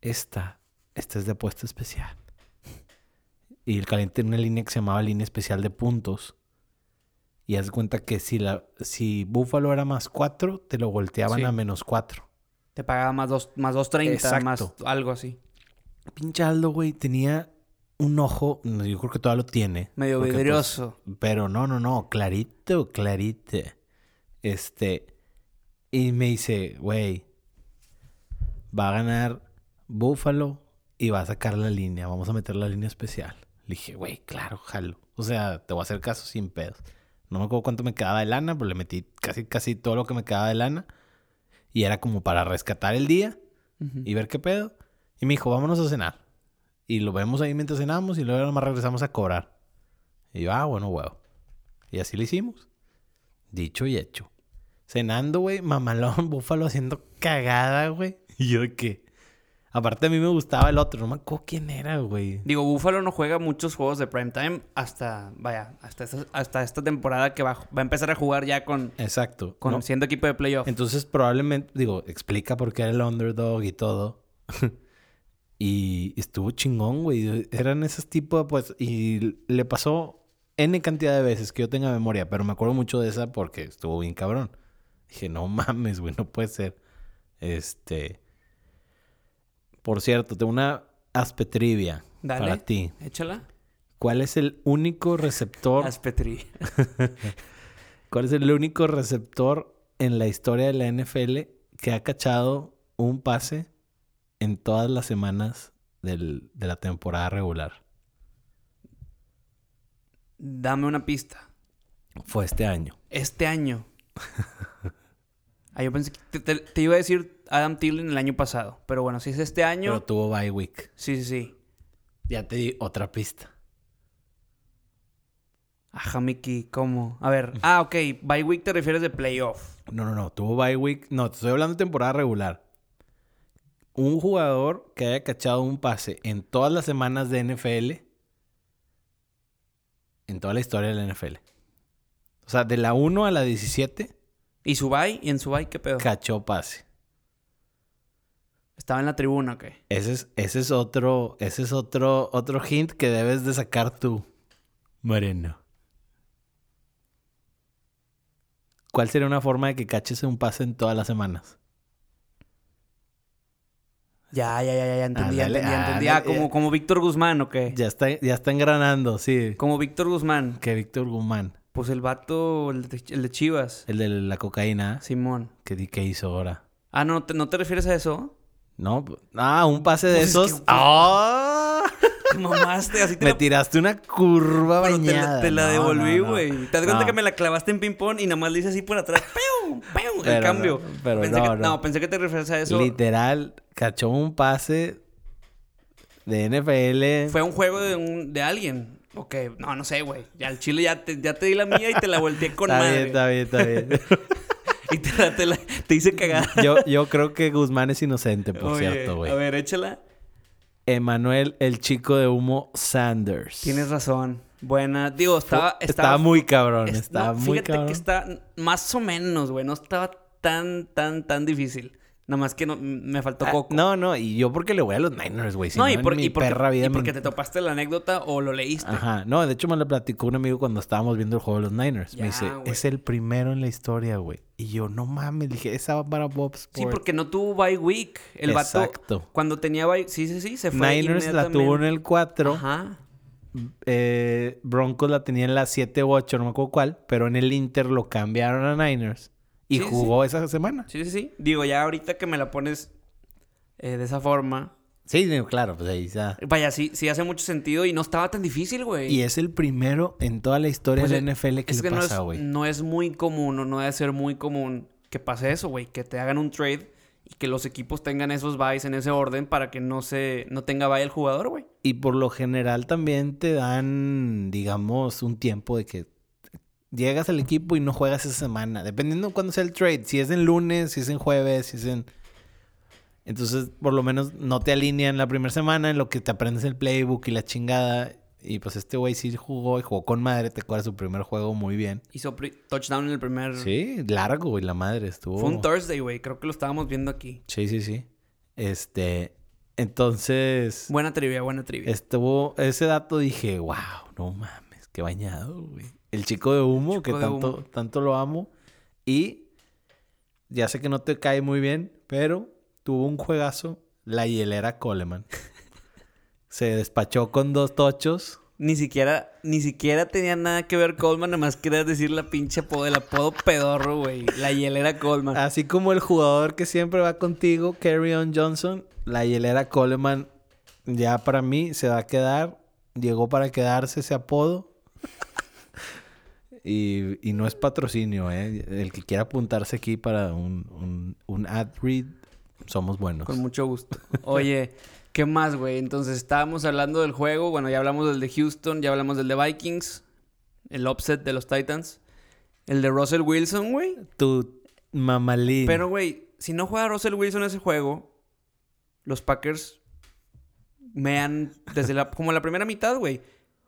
esta, esta es de apuesta especial. Y el caliente en una línea que se llamaba línea especial de puntos. Y haz cuenta que si, la, si Buffalo era más cuatro, te lo volteaban Sí. a menos cuatro. Te pagaba más dos, más 230, más algo así. Pinche Aldo, güey, tenía un ojo, yo creo que todavía lo tiene. Medio porque, pues, vidrioso. Pero no, no, no, clarito, clarito. Este, y me dice, güey, va a ganar Búfalo y va a sacar la línea, vamos a meter la línea especial. Le dije, güey, claro, jalo. O sea, te voy a hacer caso sin pedos. No me acuerdo cuánto me quedaba de lana, pero le metí casi, casi todo lo que me quedaba de lana. Y era como para rescatar el día y ver qué pedo. Y me dijo, vámonos a cenar. Y lo vemos ahí mientras cenamos y luego nomás regresamos a cobrar. Y yo, ah, bueno, huevo. Y así lo hicimos. Dicho y hecho. Cenando, güey, mamalón, búfalo haciendo cagada, güey. Y yo de qué. Aparte a mí me gustaba el otro, no me acuerdo quién era, güey. Digo, Buffalo no juega muchos juegos de primetime hasta, vaya, hasta esta, hasta esta temporada que va, va a empezar a jugar ya con, Exacto. con No, siendo equipo de playoff. Entonces probablemente, digo, explica por qué era el underdog y todo. y estuvo chingón, güey. Eran esos tipos, pues, y le pasó N cantidad de veces que yo tenga memoria, pero me acuerdo mucho de esa porque estuvo bien cabrón. Dije, no mames, güey, no puede ser. Este. Por cierto, tengo una aspetrivia Dale. para ti. Échala. ¿Cuál es el único receptor? Aspetri. ¿Cuál es el único receptor en la historia de la NFL que ha cachado un pase en todas las semanas del- de la temporada regular. Dame una pista. Fue este año. Este año. Ah, yo pensé que te, te- te iba a decir Adam Thielen el año pasado. Pero bueno, si es este año. Pero tuvo bye week. Sí, sí, sí. Ya te di otra pista. Ajá, Mickey, ¿cómo? A ver. Ah, ok. By week te refieres de playoff. No, no, no. Tuvo bye week. No, te estoy hablando de temporada regular. Un jugador que haya cachado un pase en todas las semanas de NFL. En toda la historia de la NFL. O sea, de la 1 a la 17, ¿Y su bye? ¿Y en su bye qué pedo? cachó pase. Estaba en la tribuna, ¿o qué? Ese es, ese es otro, ese es otro, otro hint que debes de sacar tú, Moreno. ¿Cuál sería una forma de que caches un pase en todas las semanas? Ya, ya, ya, ya, ya entendí, Ándale, entendí. Ah, como, como Víctor Guzmán, ¿o qué? Ya está, ya está engranando, sí. Como Víctor Guzmán. Que Víctor Guzmán, Pues el vato, el de, el de Chivas. el de la cocaína, Simón. que di que hizo ahora. Ah, ¿no te, ¿no te refieres a eso? No, ah, un pase de Pues es esos. que- ¡Ah! Te mamaste, así te Me la, tiraste una curva pero te la- bañada. te la No, devolví, no, no. güey. ¿Te das cuenta que me la clavaste en ping-pong y nada más le hice así por atrás? ¡Pew! ¡Pew! El cambio. no, pero pensé que, no. pensé que te referías a eso. Literal, cachó un pase de NFL. Fue un juego de, un, de alguien. Ok, no, no sé, güey. Ya el chile ya te, ya te di la mía y te la volteé con está madre. bien, está bien, está bien. Y te, la- te, la- te hice cagada. yo, yo creo que Guzmán es inocente, por Oye, cierto, güey. A ver, échala. Emanuel, el chico de humo Sanders. Tienes razón. Buena. Digo, estaba... Estaba, muy cabrón, es- estaba no, muy fíjate cabrón. que está más o menos, güey. No estaba tan, tan, tan difícil. Nada más que no, me faltó Ah, coco. no, no, y yo porque le voy a los Niners, güey. Si No, no, y, por- mi y porque, perra vida y me- porque te topaste la anécdota o lo leíste. Ajá, no, de hecho me lo platicó un amigo cuando estábamos viendo el juego de los Niners. Ya, me dice, es el primero en la historia, güey. Y yo, no mames, dije, esa va para Bob. Sí, porque no tuvo bye week. El vato, Exacto. cuando tenía bye... Sí, sí, sí, se fue Niners la tuvo en el 4. Ajá. eh, Broncos la tenía en la 7 u 8, no me acuerdo cuál, pero en el Inter lo cambiaron a Niners y Sí, sí, jugó esa semana. Sí, sí, sí. Digo, ya ahorita que me la pones eh, de esa forma... Sí, claro, pues ahí está. Vaya, sí, sí hace mucho sentido y no estaba tan difícil, güey. Y es el primero en toda la historia Pues, de la NFL que es le que pasa, güey. no es muy común o no debe ser muy común que pase eso, güey. Que te hagan un trade y que los equipos tengan esos buys en ese orden para que no se no tenga buy el jugador, güey. Y por lo general también te dan, digamos, un tiempo de que llegas al equipo y no juegas esa semana. Dependiendo de cuándo sea el trade. Si es en lunes, si es en jueves, si es en... Entonces, por lo menos no te alinean la primera semana en lo que te aprendes el playbook y la chingada. Y pues este güey sí jugó y jugó con madre. Te acuerdas su primer juego muy bien. Hizo touchdown en el primer... Sí, largo, güey, la madre estuvo. Fue un Thursday, güey. Creo que lo estábamos viendo aquí. Sí, sí, sí. Este, entonces, Buena trivia, buena trivia. estuvo, ese dato dije, wow, no mames, qué bañado, güey. El chico de humo, chico que de tanto, humo. tanto lo amo. Y ya sé que no te cae muy bien, pero tuvo un juegazo, la hielera Coleman. Se despachó con dos tochos. Ni siquiera, ni siquiera tenía nada que ver Coleman, nada más querías decir la pinche apodo, el apodo pedorro, güey. La hielera Coleman. Así como el jugador que siempre va contigo, on Johnson, la hielera Coleman, ya para mí se va a quedar. Llegó para quedarse ese apodo. Y, y no es patrocinio, ¿eh? El que quiera apuntarse aquí para un, un, un ad read, somos buenos. Con mucho gusto. Oye, ¿qué más, güey? Entonces estábamos hablando del juego. Bueno, ya hablamos del de Houston, ya hablamos del de Vikings. El upset de los Titans. El de Russell Wilson, güey. Tu mamalín. Pero, güey, si no juega Russell Wilson ese juego, los Packers me han. Desde la, como la primera mitad, güey.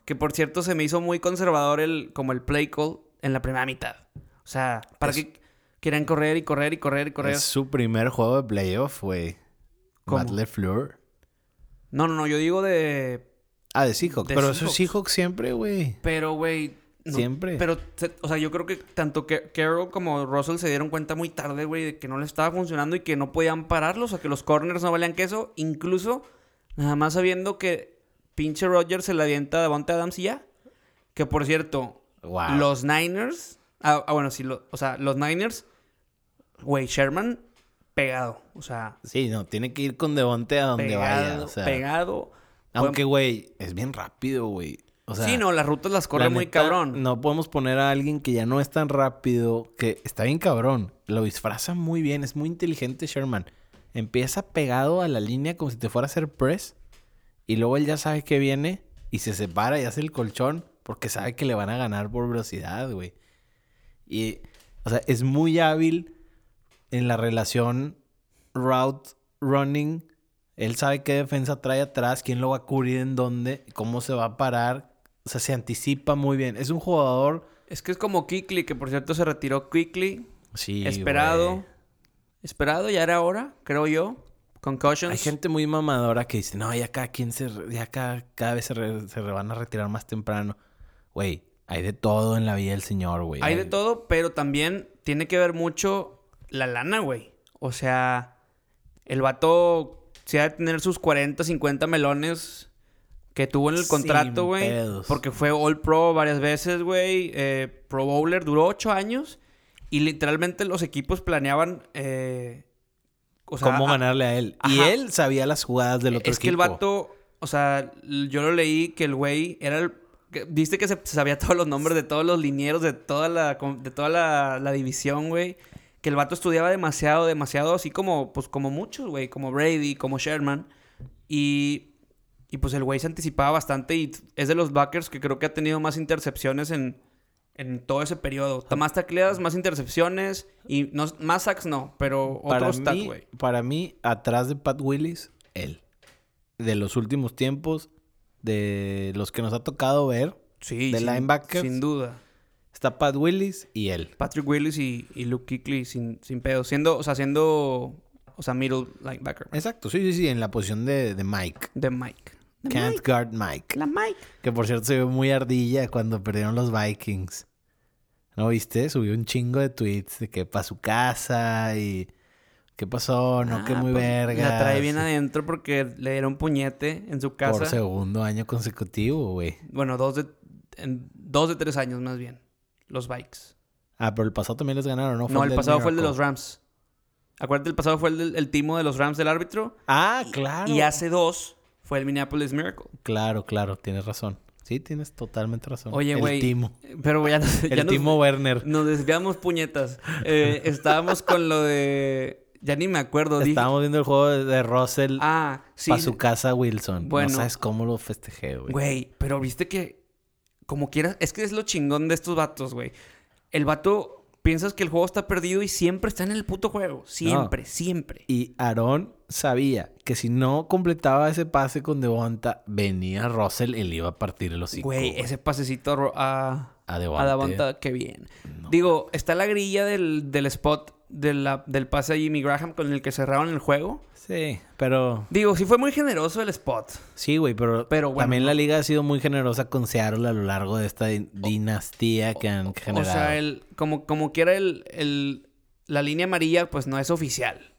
Que por cierto se me hizo muy conservador el, como el play call en la primera mitad. O sea, para Es- que quieran correr y correr y correr y correr. es su primer juego de playoff, güey. Matt LeFleur. No, no, no, yo digo de. Ah, de Seahawks. De Pero eso es Seahawks. Seahawks siempre, güey. Pero, güey. no- Siempre. Pero, o sea, yo creo que tanto Carroll como Russell se dieron cuenta muy tarde, güey, de que no le estaba funcionando y que no podían pararlos, o sea, que los corners no valían queso. Incluso, nada más sabiendo que pinche Rodgers se la avienta a Davante Adams y ya. Que por cierto, Wow. los Niners. Ah, ah, bueno, sí, lo- o sea, los Niners, güey, Sherman pegado. O sea, Sí, no, tiene que ir con Devonte a donde pegado, vaya. O sea, pegado. aunque, güey, es bien rápido, güey. O sea, sí, no, las rutas las corre la muy neta, cabrón. No podemos poner a alguien que ya no es tan rápido, que está bien cabrón. Lo disfraza muy bien, es muy inteligente Sherman. Empieza pegado a la línea como si te fuera a hacer press. Y luego él ya sabe que viene y se separa y hace el colchón porque sabe que le van a ganar por velocidad, güey. Y, o sea, es muy hábil en la relación route running. Él sabe qué defensa trae atrás, quién lo va a cubrir en dónde, cómo se va a parar. O sea, se anticipa muy bien. Es un jugador. Es que es como Kikli, que por cierto se retiró Quickly. Sí. esperado. güey. Esperado, ya era hora, creo yo. Concussions. Hay gente muy mamadora que dice, no, ya cada quien se. Ya cada, cada vez se, re- se re- van a retirar más temprano. Güey, hay de todo en la vida del señor, güey. Hay de todo, pero también tiene que ver mucho la lana, güey. O sea, el vato se ha de tener sus 40, 50 melones que tuvo en el contrato, güey. Porque fue All Pro varias veces, güey. eh, Pro Bowler duró 8 años. Y literalmente los equipos planeaban. eh, o sea, ¿Cómo ganarle a él? Y él sabía las jugadas del otro es que el equipo. vato, o sea, yo lo leí que el güey era el. Viste que se sabía todos los nombres de todos los linieros de toda la, de toda la, la división, güey. Que el vato estudiaba demasiado, demasiado, así como, pues, como muchos, güey. Como Brady, como Sherman. Y, y pues el güey se anticipaba bastante y es de los backers que creo que ha tenido más intercepciones en, en todo ese periodo. Más tacleadas, más intercepciones y no, más sacks no, pero para otro stat, mí, güey. para mí, atrás de Pat Willis, él. De los últimos tiempos, de los que nos ha tocado ver, Sí, de sin- linebackers. Sin duda. está Pat Willis y él. Patrick Willis y, y Luke Kuechly sin, sin pedo. Siendo, o sea, siendo, o sea, middle linebacker. Exacto, sí, sí, sí, en la posición de, de Mike. De Mike. Can't Mike. guard Mike. La Mike. Que por cierto se vio muy ardilla cuando perdieron los Vikings. ¿No viste? Subió un chingo de tweets de que para su casa y... ¿Qué pasó? No, que Ah, muy pues, verga. La trae bien adentro porque le dieron puñete en su casa. Por segundo año consecutivo, güey. Bueno, dos de, en dos de tres años más bien. Los Vikes. Ah, pero el pasado también les ganaron, ¿no? No, el pasado fue el de los. Rams. Acuérdate, el pasado fue el, del- el timo de los Rams del árbitro. Ah, claro. Y hace dos fue el Minneapolis Miracle. Claro, claro, tienes razón. Sí, tienes totalmente razón. Oye, El güey. Timo. Pero ya, nos- ya El nos- Timo Werner. Nos desviamos puñetas. Eh, estábamos con lo de. Ya ni me acuerdo. dije- Estábamos viendo el juego de, Russell Ah, sí. para su casa Wilson. Bueno. No sabes cómo lo festejé, güey. Güey, pero viste que. Como quieras. Es que es lo chingón de estos vatos, güey. El vato. Piensas que el juego está perdido y siempre está en el puto juego. Siempre, siempre. Y Aaron sabía que si no completaba ese pase con Devonta, venía Russell y le iba a partir el hocico. Güey, ese pasecito a, a, Devonta. a qué bien. No. Digo, está la grilla del, del spot de la- del pase a Jimmy Graham con el que cerraron el juego. Sí, pero... Digo, sí fue muy generoso el spot. Sí, güey, pero, Pero bueno, también la liga ha sido muy generosa con Seattle a lo largo de esta din- dinastía que han O generado. sea, el, como, como quiera el, el- la línea amarilla, pues no es oficial.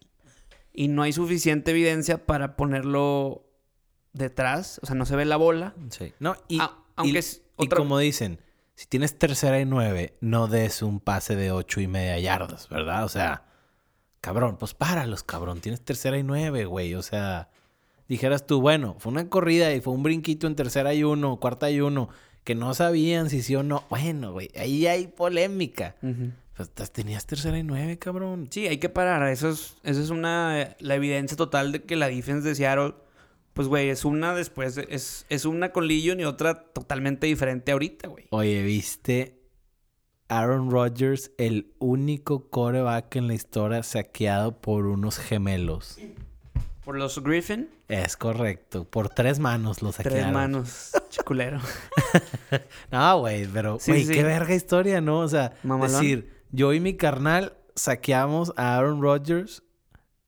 Y no hay suficiente evidencia para ponerlo detrás. O sea, no se ve la bola. Sí. No, y, Ah, aunque y- es y otra- como dicen, si tienes tercera y nueve, no des un pase de ocho y media yardas, ¿verdad? O sea, cabrón, pues páralos, cabrón. Tienes tercera y nueve, güey. O sea, dijeras tú, bueno, fue una corrida y fue un brinquito en tercera y uno, cuarta y uno, que no sabían si sí o no. Bueno, güey, ahí hay polémica. Te- tenías tercera y nueve, cabrón. Sí, hay que parar. Eso es, eso es una... La evidencia total de que la defense de Seattle... Pues, güey, es una después... de- es, es una con Legion y otra totalmente diferente ahorita, güey. Oye, ¿viste? Aaron Rodgers, el único coreback en la historia saqueado por unos gemelos. Por los Griffin, Es correcto. Por tres manos lo saquearon. tres manos. Chiculero. No, güey, pero, Sí, güey, sí. qué verga historia, ¿no? O sea, Mamalón. decir, yo y mi carnal saqueamos a Aaron Rodgers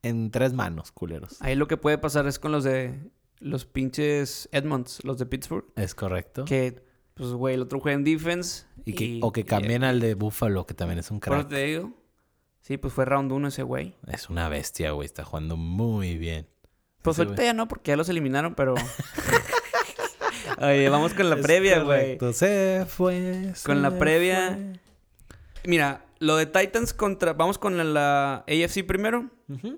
en tres manos, culeros. Ahí lo que puede pasar es con los de... Los pinches Edmonds, los de Pittsburgh. Es correcto. Que, pues, güey, el otro juega en defense. Y que, y- o que y- cambien al de Buffalo, que también es un Por crack. te digo. Sí, pues fue round uno ese güey. Es una bestia, güey. Está jugando muy bien. Pues Ese ahorita ya no, porque ya los eliminaron, pero... Oye, vamos con la Es previa, güey. Se fue. Con la previa. fue. Mira, lo de Titans contra. Vamos con la, la AFC primero.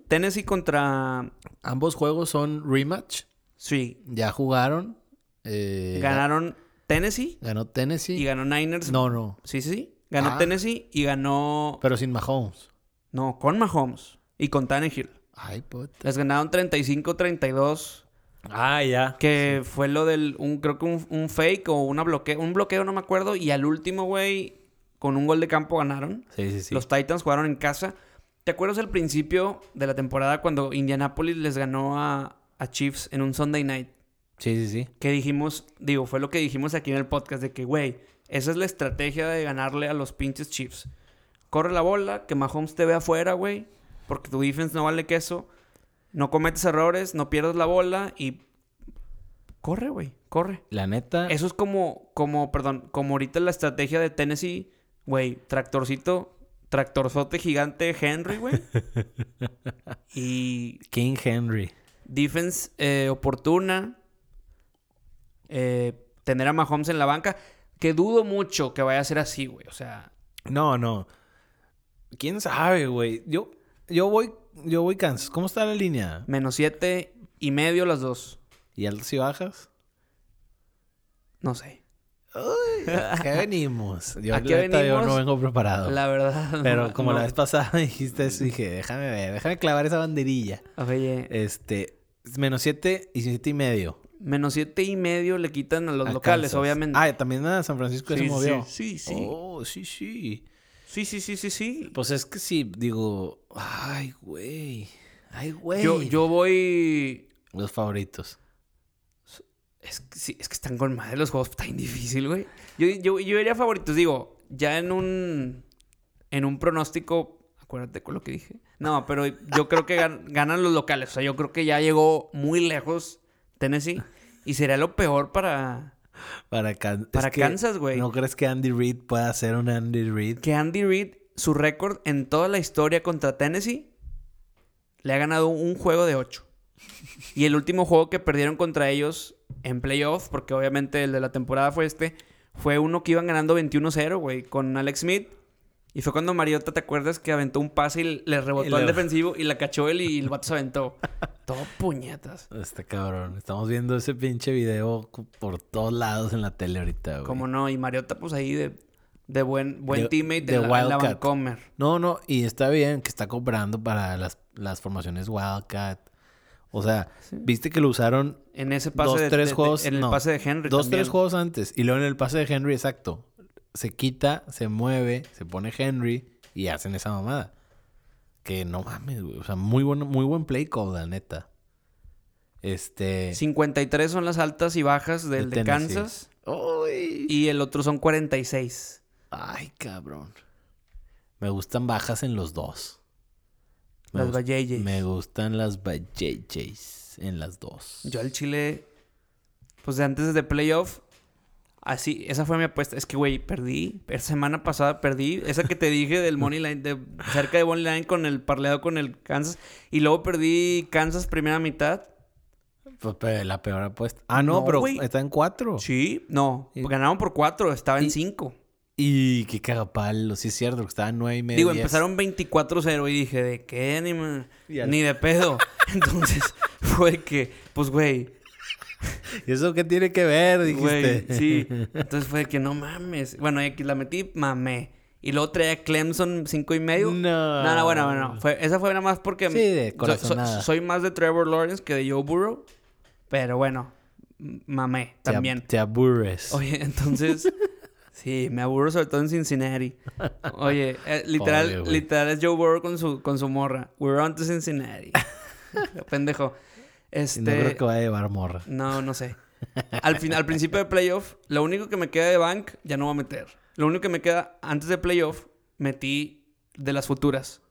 Tennessee contra. Ambos juegos son rematch. Sí. Ya jugaron. eh, Ganaron Tennessee Ganó Tennessee. y ganó Niners. No, no. Sí, sí, sí. Ganó Ah. Tennessee y ganó. Pero sin Mahomes. No, con Mahomes y con Tannehill. Ay, puta. Les ganaron 35-32. Ah, ya. Que fue lo del. Un, creo que un, un fake o una bloqueo. Un bloqueo, no me acuerdo. Y al último, güey, con un gol de campo ganaron. Sí, sí, sí. Los Titans jugaron en casa. ¿Te acuerdas al principio de la temporada cuando Indianapolis les ganó a, a Chiefs en un Sunday night? Sí, sí, sí. Que dijimos, digo, fue lo que dijimos aquí en el podcast de que, güey, esa es la estrategia de ganarle a los pinches Chiefs. Corre la bola, que Mahomes te ve afuera, güey, porque tu defense no vale queso. No cometes errores, no pierdas la bola y corre, güey, corre. La neta. Eso es como, como, perdón, como ahorita la estrategia de Tennessee, güey, tractorcito, tractorzote gigante Henry, güey. y King Henry. defense eh, oportuna. eh, tener a Mahomes en la banca. Que dudo mucho que vaya a ser así, güey. O sea, No, no. ¿Quién sabe, güey? Yo, yo voy, yo voy Kansas. ¿Cómo está la línea? menos siete y medio las dos. ¿Y altas y bajas? No sé. ¿A qué venimos? Yo, ¿A qué yo no vengo preparado. La verdad. Pero como no. la vez pasada dijiste eso, dije, déjame ver, déjame clavar esa banderilla. Oye, Este, menos siete y siete y medio. menos siete y medio le quitan a los locales, obviamente. Ah, también a San Francisco Sí, se movió. sí, sí, sí. Oh, sí, sí. Sí, sí, sí, sí, sí. Pues es que sí, digo, ay, güey. Ay, güey. Yo, yo voy. Los favoritos. Es que, sí, es que están con madre los juegos, está bien difícil, güey. Yo, yo, yo iría favoritos, digo, ya en un. En un pronóstico. Acuérdate con lo que dije. No, pero yo creo que gan- ganan los locales. O sea, yo creo que ya llegó muy lejos Tennessee. Y sería lo peor para. Para, Can- Para Kansas, güey. ¿No crees que Andy Reid pueda ser un Andy Reid? Que Andy Reid, su récord en toda la historia contra Tennessee, le ha ganado un juego de 8. Y el último juego que perdieron contra ellos en playoff, porque obviamente el de la temporada fue este, fue uno que iban ganando 21-0, güey, con Alex Smith. Y fue cuando Mariota, ¿te acuerdas que aventó un pase y le rebotó Y al defensivo y la cachó él y el vato se aventó? Todo puñetas. Este cabrón. Estamos viendo ese pinche video por todos lados en la tele ahorita, güey. Como no, y Mariota, pues ahí de, de buen, buen De- teammate de de, la. Vancomer. No, no, y está bien que está comprando para las, las formaciones Wildcat. O sea, viste que lo usaron En ese pase dos, de, tres de- de- juegos. en el no, pase de Henry. Dos, también. tres juegos antes. Y luego en el pase de Henry, exacto. Se quita, se mueve, se pone Henry y hacen esa mamada. Que no mames, güey. O sea, muy buen, muy buen play call, la neta. Este. 53 son las altas y bajas del de. Kansas. Y el otro son 46. Ay, cabrón. Me gustan bajas en los dos. Me Las gust-. Me gustan las En las dos. Yo al Chile, pues de antes de playoff, así, esa fue mi apuesta. Es que, güey, perdí. La semana pasada perdí. Esa que te dije del Money Line, de, cerca de Money Line con el parleado con el Kansas. Y luego perdí Kansas primera mitad. Pues, la peor apuesta. Ah, no, No, pero está en cuatro. Sí, no. Y- Ganaron por cuatro, estaba en cinco. Y qué cagapalo. Sí es cierto, que estaba en nueve y medio. Digo, empezaron 24-0 y dije, ¿de qué? Ni, ni de pedo. Entonces, fue que, pues, güey, ¿Y eso qué tiene que ver? Dijiste. güey, sí. Entonces fue que no mames. Bueno, aquí la metí, mamé. Y luego traía Clemson cinco y medio. No. No, no, bueno, bueno. Fue, esa fue nada más porque... Sí, de so- so- corazonada. soy más de Trevor Lawrence que de Joe Burrow. Pero bueno, mamé Te ab- también. Te aburres. Oye, entonces... Sí, me aburro sobre todo en Cincinnati. Oye, eh, literal, literal es Joe Burrow con su, con su morra. We're on to Cincinnati. Pendejo. Este... No creo que vaya a llevar morra. No, no sé. Al, fin, al principio de playoff, lo único que me queda de bank ya no voy a meter. Lo único que me queda antes de playoff, metí de las futuras.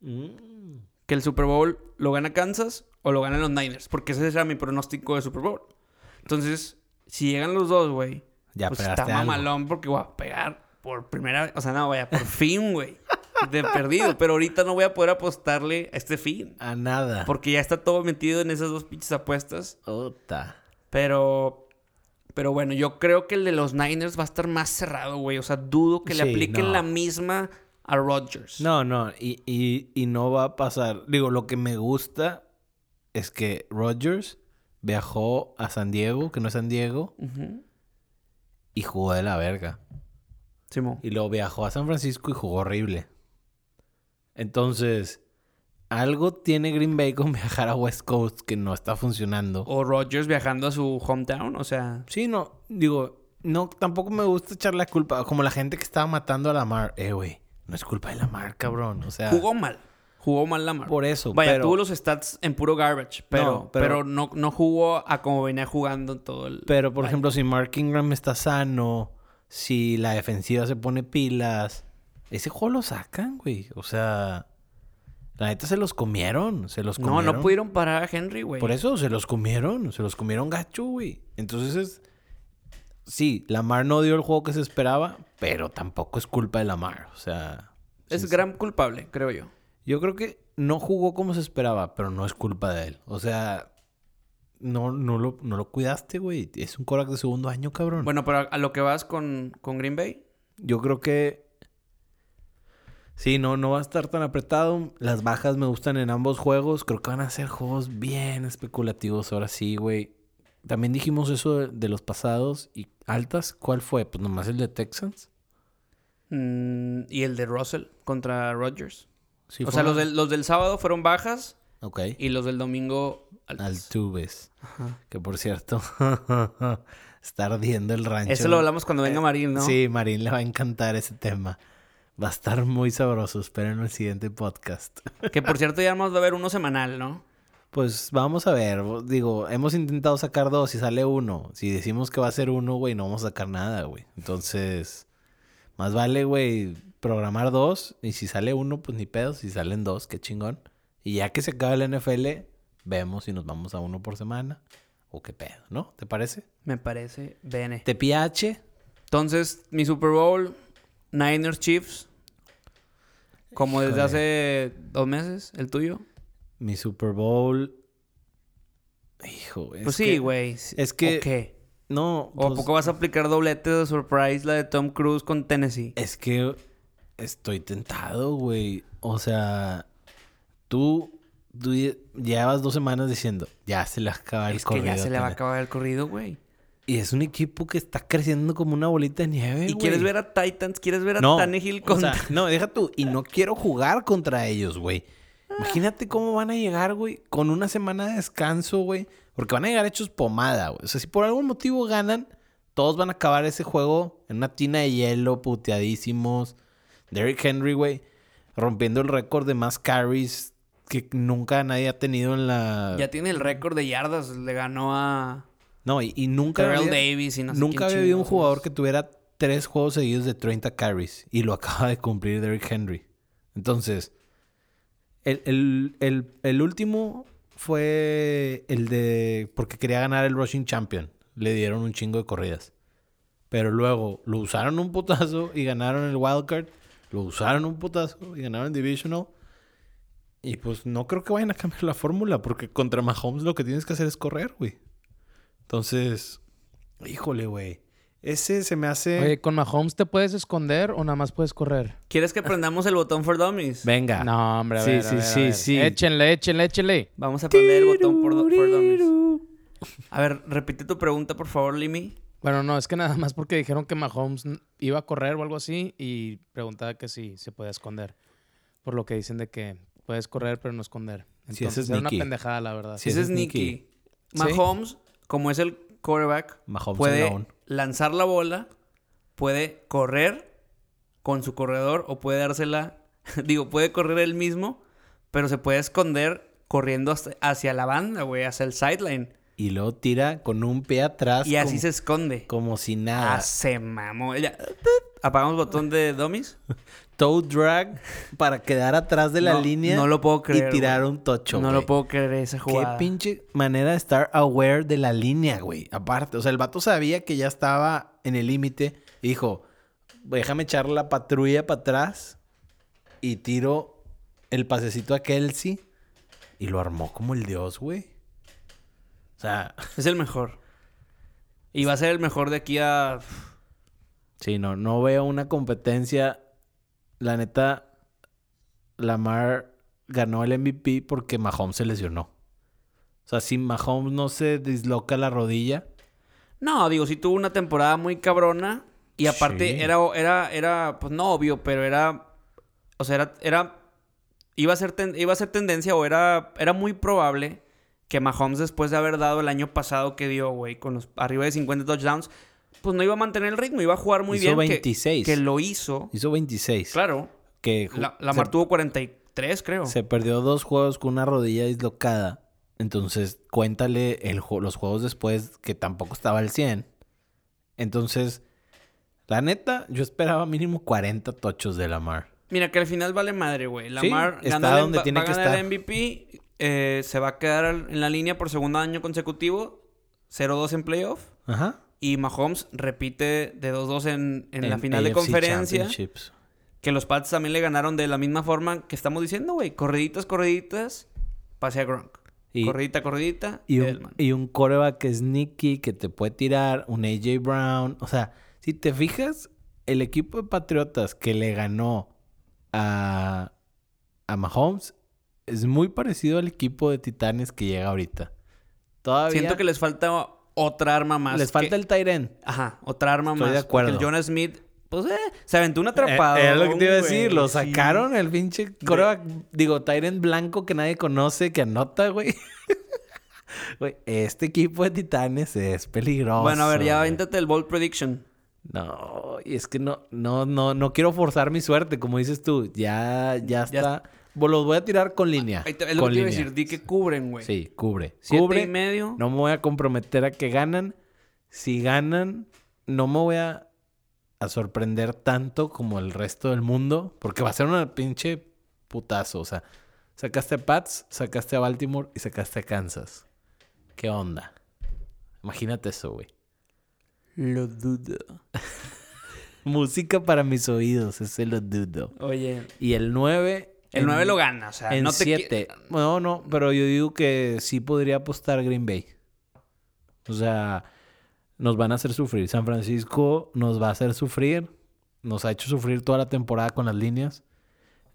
Mm. Que el Super Bowl lo gana Kansas o lo ganan los Niners. Porque ese era mi pronóstico de Super Bowl. Entonces, si llegan los dos, güey, Ya pues pegaste está algo. mamalón porque voy a pegar por primera vez. O sea, no, vaya, por fin, güey. De perdido. Pero ahorita no voy a poder apostarle a este fin. A nada. Porque ya está todo metido en esas dos pinches apuestas. Ota. Pero. Pero bueno, yo creo que el de los Niners va a estar más cerrado, güey. O sea, dudo que le Sí, apliquen no. la misma a Rodgers. No, no, y, y, y no va a pasar. Digo, lo que me gusta es que Rodgers viajó a San Diego, que no es San Diego, Ujú. Y jugó de la verga. Simón. Y luego viajó a San Francisco y jugó horrible. Entonces, algo tiene Green Bay con viajar a West Coast que no está funcionando. O Rodgers viajando a su hometown, o sea... Sí, no, digo, no, tampoco me gusta echar la culpa. Como la gente que estaba matando a Lamar. Eh, güey, no es culpa de Lamar, cabrón. O sea, Jugó mal. Jugó mal Lamar. por eso. Vaya, pero, tuvo los stats en puro garbage, pero, No, pero, pero- no, no jugó a como venía jugando en todo el... pero, por ejemplo, si Mark Ingram está sano, si la defensiva se pone pilas, ese juego lo sacan, güey. O sea, la neta se los comieron. Se los No, comieron. no pudieron parar a Henry, güey. Por eso se los comieron, se los comieron gacho, güey. Entonces es... Sí, Lamar no dio el juego que se esperaba, pero tampoco es culpa de Lamar. O sea, Es gran culpable, creo yo. Yo creo que no jugó como se esperaba, pero no es culpa de él. O sea, no, no, lo, no lo cuidaste, güey. Es un Korak de segundo año, cabrón. Bueno, pero a, lo que vas con, con Green Bay, Yo creo que... Sí, no, no va a estar tan apretado. Las bajas me gustan en ambos juegos. Creo que van a ser juegos bien especulativos ahora sí, güey. También dijimos eso de, de los pasados y altas. ¿Cuál fue? Pues nomás el de Texans. mm, y el de Russell contra Rodgers. Sí, o sea, los del, los del sábado fueron bajas Ok. y los del domingo altas. Altuves. Ajá. Que por cierto, está ardiendo el rancho. Eso lo hablamos cuando venga Marín, ¿no? Sí, Marín le va a encantar ese tema. Va a estar muy sabroso. Esperen el siguiente podcast. Que por cierto ya vamos a ver uno semanal, ¿no? Pues vamos a ver. Digo, hemos intentado sacar dos y sale uno. Si decimos que va a ser uno, güey, no vamos a sacar nada, güey. Entonces, más vale, güey, programar dos. Y si sale uno, pues ni pedo. Si salen dos, qué chingón. Y ya que se acabe el NFL, vemos si nos vamos a uno por semana. O qué pedo, ¿no? ¿Te parece? Me parece bene. TPH. Entonces, mi Super Bowl, Niners Chiefs. Como desde hace dos meses, el tuyo. Mi Super Bowl. Hijo, es pues sí, güey. es que- ¿O qué? No, ¿O a pues, poco vas a aplicar doblete de surprise la de Tom Cruise con Tennessee? Es que estoy tentado, güey. O sea, tú, tú lle- llevas dos semanas diciendo, ya se le acaba el Es que ya corrido se le va a Tena". acabar el corrido, güey. Y es un equipo que está creciendo como una bolita de nieve, ¿Y quieres ver a Titans? ¿Quieres ver a no, Tannehill o con... sea, no, deja tú. Y no quiero jugar contra ellos, güey. Imagínate cómo van a llegar, güey, con una semana de descanso, güey. Porque van a llegar hechos pomada, güey. O sea, si por algún motivo ganan, todos van a acabar ese juego en una tina de hielo, puteadísimos. Derrick Henry, güey, rompiendo el récord de más carries que nunca nadie ha tenido en la... Ya tiene el récord de yardas. Le ganó a No, y, y nunca... Terrell había- Davis y no sé Nunca había habido un jugador que tuviera tres juegos seguidos de 30 carries. Y lo acaba de cumplir Derrick Henry. Entonces, el, el- el- el último fue el de... Porque quería ganar el Rushing Champion. Le dieron un chingo de corridas. Pero luego lo usaron un putazo y ganaron el Wildcard. Lo usaron un putazo y ganaron el Divisional. Y pues no creo que vayan a cambiar la fórmula. Porque contra Mahomes lo que tienes que hacer es correr, güey. Entonces, híjole, güey. Ese se me hace. Oye, ¿con Mahomes te puedes esconder o nada más puedes correr? ¿Quieres que prendamos el botón for dummies? Venga. No, hombre, a Sí, ver, sí, a ver, a sí, ver. sí. Échenle, échenle, échenle. Vamos a prender el botón por, for dummies. A ver, repite tu pregunta, por favor, Limi. Bueno, no, es que nada más porque dijeron que Mahomes iba a correr o algo así y preguntaba que si se podía esconder. Por lo que dicen de que puedes correr pero no esconder. Ese Entonces es era una pendejada, la verdad. Sí, Ese ese es Nicky. Nicky. Mahomes, como es el quarterback, Mahomes puede lanzar la bola, puede correr con su corredor o puede dársela, digo, puede correr él mismo, pero se puede esconder corriendo hacia la banda, güey, hacia el sideline. Y luego tira con un pie atrás. Y así como, se esconde. Como si nada. Ah, se mamó. Ya. Apagamos botón de dummies. Toe drag para quedar atrás de la No, línea. no lo puedo creer, Y tirar un tocho. no lo puedo creer esa Qué jugada. pinche manera de estar aware de la línea, güey. Aparte, o sea, el vato sabía que ya estaba en el límite y dijo, déjame echar la patrulla para atrás y tiro el pasecito a Kelsey y lo armó como el dios, güey. O sea, Es el mejor. Y va a ser el mejor de aquí a... sí, no, no veo una competencia la neta, Lamar ganó el MVP porque Mahomes se lesionó. O sea, si Mahomes no se disloca la rodilla, No, digo, sí tuvo una temporada muy cabrona. Y aparte Sí. era, era, era, pues no obvio, pero era. O sea, era. era iba, a ser ten- iba a ser tendencia o era, era muy probable que Mahomes, después de haber dado el año pasado que dio, güey, con los arriba de 50 touchdowns, pues no iba a mantener el ritmo, iba a jugar muy Hizo bien. que- 26. Que, lo hizo. hizo 26. Claro. Que La, Lamar se- tuvo 43, creo. Se perdió dos juegos con una rodilla dislocada. Entonces, cuéntale el los juegos después que tampoco estaba al 100. Entonces, la neta, yo esperaba mínimo 40 tochos de Lamar. Mira, que al final vale madre, güey. Sí, Lamar está ganó el- donde tiene va que estar. MVP. Eh, se va a quedar en la línea por segundo año consecutivo. 0-2 en playoff. Ajá. Y Mahomes repite de 2-2 en, en la final de conferencia. Que los Pats también le ganaron de la misma forma que estamos diciendo, güey. Corriditas, corriditas. Pase a Gronk. Y- corridita, corridita. Y un, y un coreback sneaky que te puede tirar, un AJ Brown. O sea, si te fijas, el equipo de Patriotas que le ganó a, a Mahomes es muy parecido al equipo de Titanes que llega ahorita. Todavía Siento que les falta otra arma más. les falta el Tyren. Ajá, otra arma Estoy más. de acuerdo. Porque el Jonas Smith, pues, eh, se aventó un atrapado. es lo que te iba a decir. güey, Lo sí. sacaron el pinche coreback. Digo, Tyren blanco que nadie conoce, que anota, güey. Güey, este equipo de Titanes es peligroso. Bueno, a ver, ya avéntate el bold prediction. No, y es que no, no, no, no quiero forzar mi suerte, como dices tú. Ya, ya está. Los voy a tirar con línea. Ahí te- es lo con que te iba a decir. Di que cubren, güey. Sí, cubre. Siete cubre. y medio. No me voy a comprometer a que ganan. Si ganan, no me voy a, a sorprender tanto como el resto del mundo. Porque va a ser una pinche putazo. O sea, sacaste a Pats, sacaste a Baltimore y sacaste a Kansas. ¿Qué onda? Imagínate eso, güey. Lo dudo. Música para mis oídos, ese lo dudo. Oye, Y el 9. El 9 lo gana, o sea, En no te qui- 7. No, no, pero yo digo que sí podría apostar Green Bay. O sea, nos van a hacer sufrir. San Francisco nos va a hacer sufrir. Nos ha hecho sufrir toda la temporada con las líneas.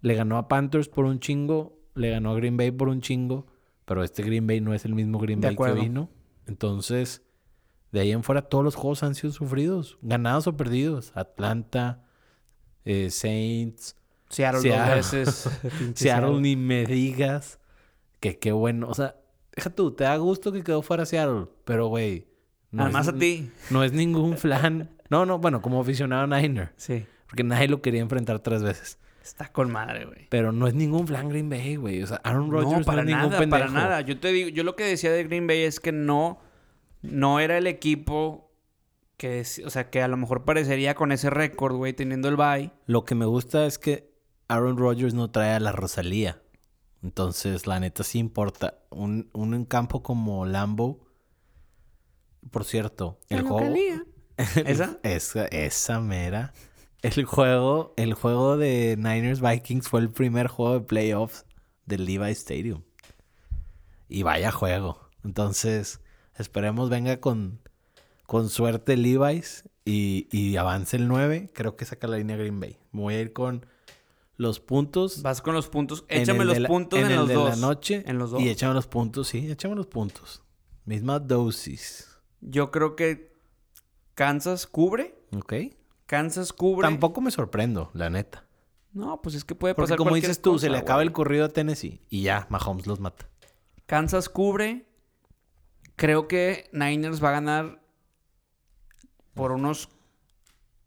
Le ganó a Panthers por un chingo. Le ganó a Green Bay por un chingo. Pero este Green Bay no es el mismo Green Bay que vino. Entonces, de ahí en fuera todos los juegos han sido sufridos. Ganados o perdidos. Atlanta, eh, Saints, Seattle, Seattle. dos veces. Seattle, ni me digas que qué bueno. O sea, deja tú, te da gusto que quedó fuera Seattle, pero güey. no Además es- a ti. No es ningún flan. No, no, bueno, como aficionado a Niner. Sí. Porque nadie lo quería enfrentar tres veces. Está con madre, güey. Pero no es ningún flan Green Bay, güey. O sea, Aaron Rodgers No, para no es ningún nada, pendejo. para nada. Yo te digo, yo lo que decía de Green Bay es que no, no era el equipo que, o sea, que a lo mejor parecería con ese récord, güey, teniendo el bye. Lo que me gusta es que Aaron Rodgers no trae a la Rosalía. Entonces, la neta sí importa. Un, un campo como Lambo. Por cierto, el juego. ¿Esa? Esa, esa mera. El juego, el juego de Niners Vikings fue el primer juego de playoffs del Levi Stadium. Y vaya juego. Entonces, esperemos venga con, con suerte Levi's y, y avance el 9. Creo que saca la línea Green Bay. Me voy a ir con los puntos. Vas con los puntos. Échame los la- puntos en, el los de dos. la noche. En los dos. Y échame los puntos, sí, échame los puntos. Misma dosis. Yo creo que Kansas cubre. ¿Ok? Kansas cubre. Tampoco me sorprendo, la neta. No, pues es que puede Porque pasar como dices tú, cosa, se le acaba güey. el corrido a Tennessee y ya, Mahomes los mata. Kansas cubre. Creo que Niners va a ganar por unos,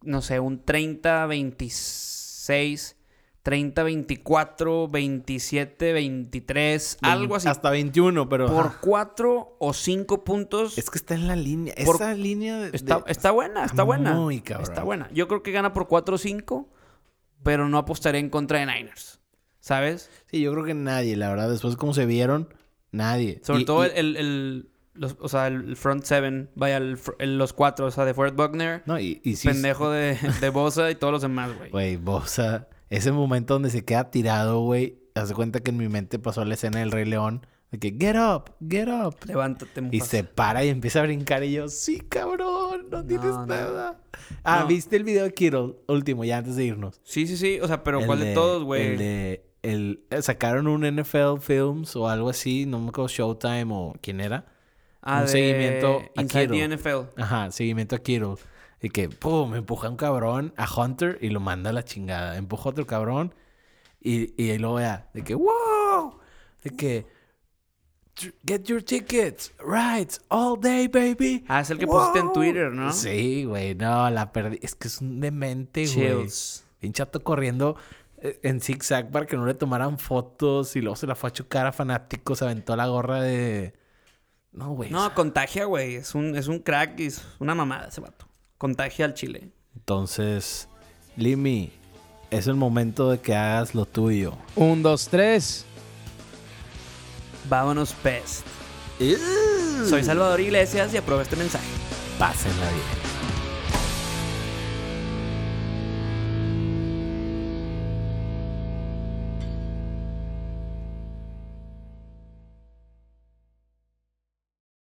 no sé, un 30, 26, 30, 24, 27, 23, algo así. Hasta 21, pero... Por ajá. 4 o 5 puntos. Es que está en la línea. Por- Esa línea de... Está, buena, está buena. Muy cabrón. Está buena. Yo creo que gana por 4 o 5, pero no apostaré en contra de Niners. ¿Sabes? Sí, yo creo que nadie, la verdad. Después como se vieron, nadie. Sobre Y- todo y- el, el- el- los- o sea, el front seven, vaya, el el- los cuatro, o sea, de Fred Buckner, No, y, y sí... pendejo de, de Bosa y todos los demás, güey. Güey, Bosa... Ese momento donde se queda tirado, güey. Haz de cuenta que en mi mente pasó la escena del Rey León. De que, get up, get up. Levántate, Y Mufasa. se para y empieza a brincar y yo, sí, cabrón, no tienes no. nada. Ah, No. ¿viste el video de Kittle? Último, ya antes de irnos. Sí, sí, sí. O sea, pero El ¿cuál de, todos, güey? El de... El, eh, sacaron un NFL Films o algo así, no me acuerdo, Showtime o quién era. Ah, un de seguimiento a Inside the Kittle. NFL. Ajá, seguimiento a Kittle. Y que, pum, empuja a un cabrón, a Hunter, y lo manda a la chingada. Empuja a otro cabrón, y, y ahí luego vea, de que, wow, de que, get your tickets, rides, all day, baby. Ah, es el que pusiste en Wow. Twitter, ¿no? Sí, güey, no, la perdí. Es que es un demente, güey. Chills. Pinchato corriendo eh, en zigzag para que no le tomaran fotos y luego se la fue a chocar a fanáticos, aventó la gorra de... No, güey. No, contagia, güey. Es un, es un crack y es una mamada ese vato. Contagia al chile. Entonces, Limi, es el momento de que hagas lo tuyo. Un, dos, tres. Vámonos, pest. Soy Salvador Iglesias y aprueba este mensaje. Pásenla bien.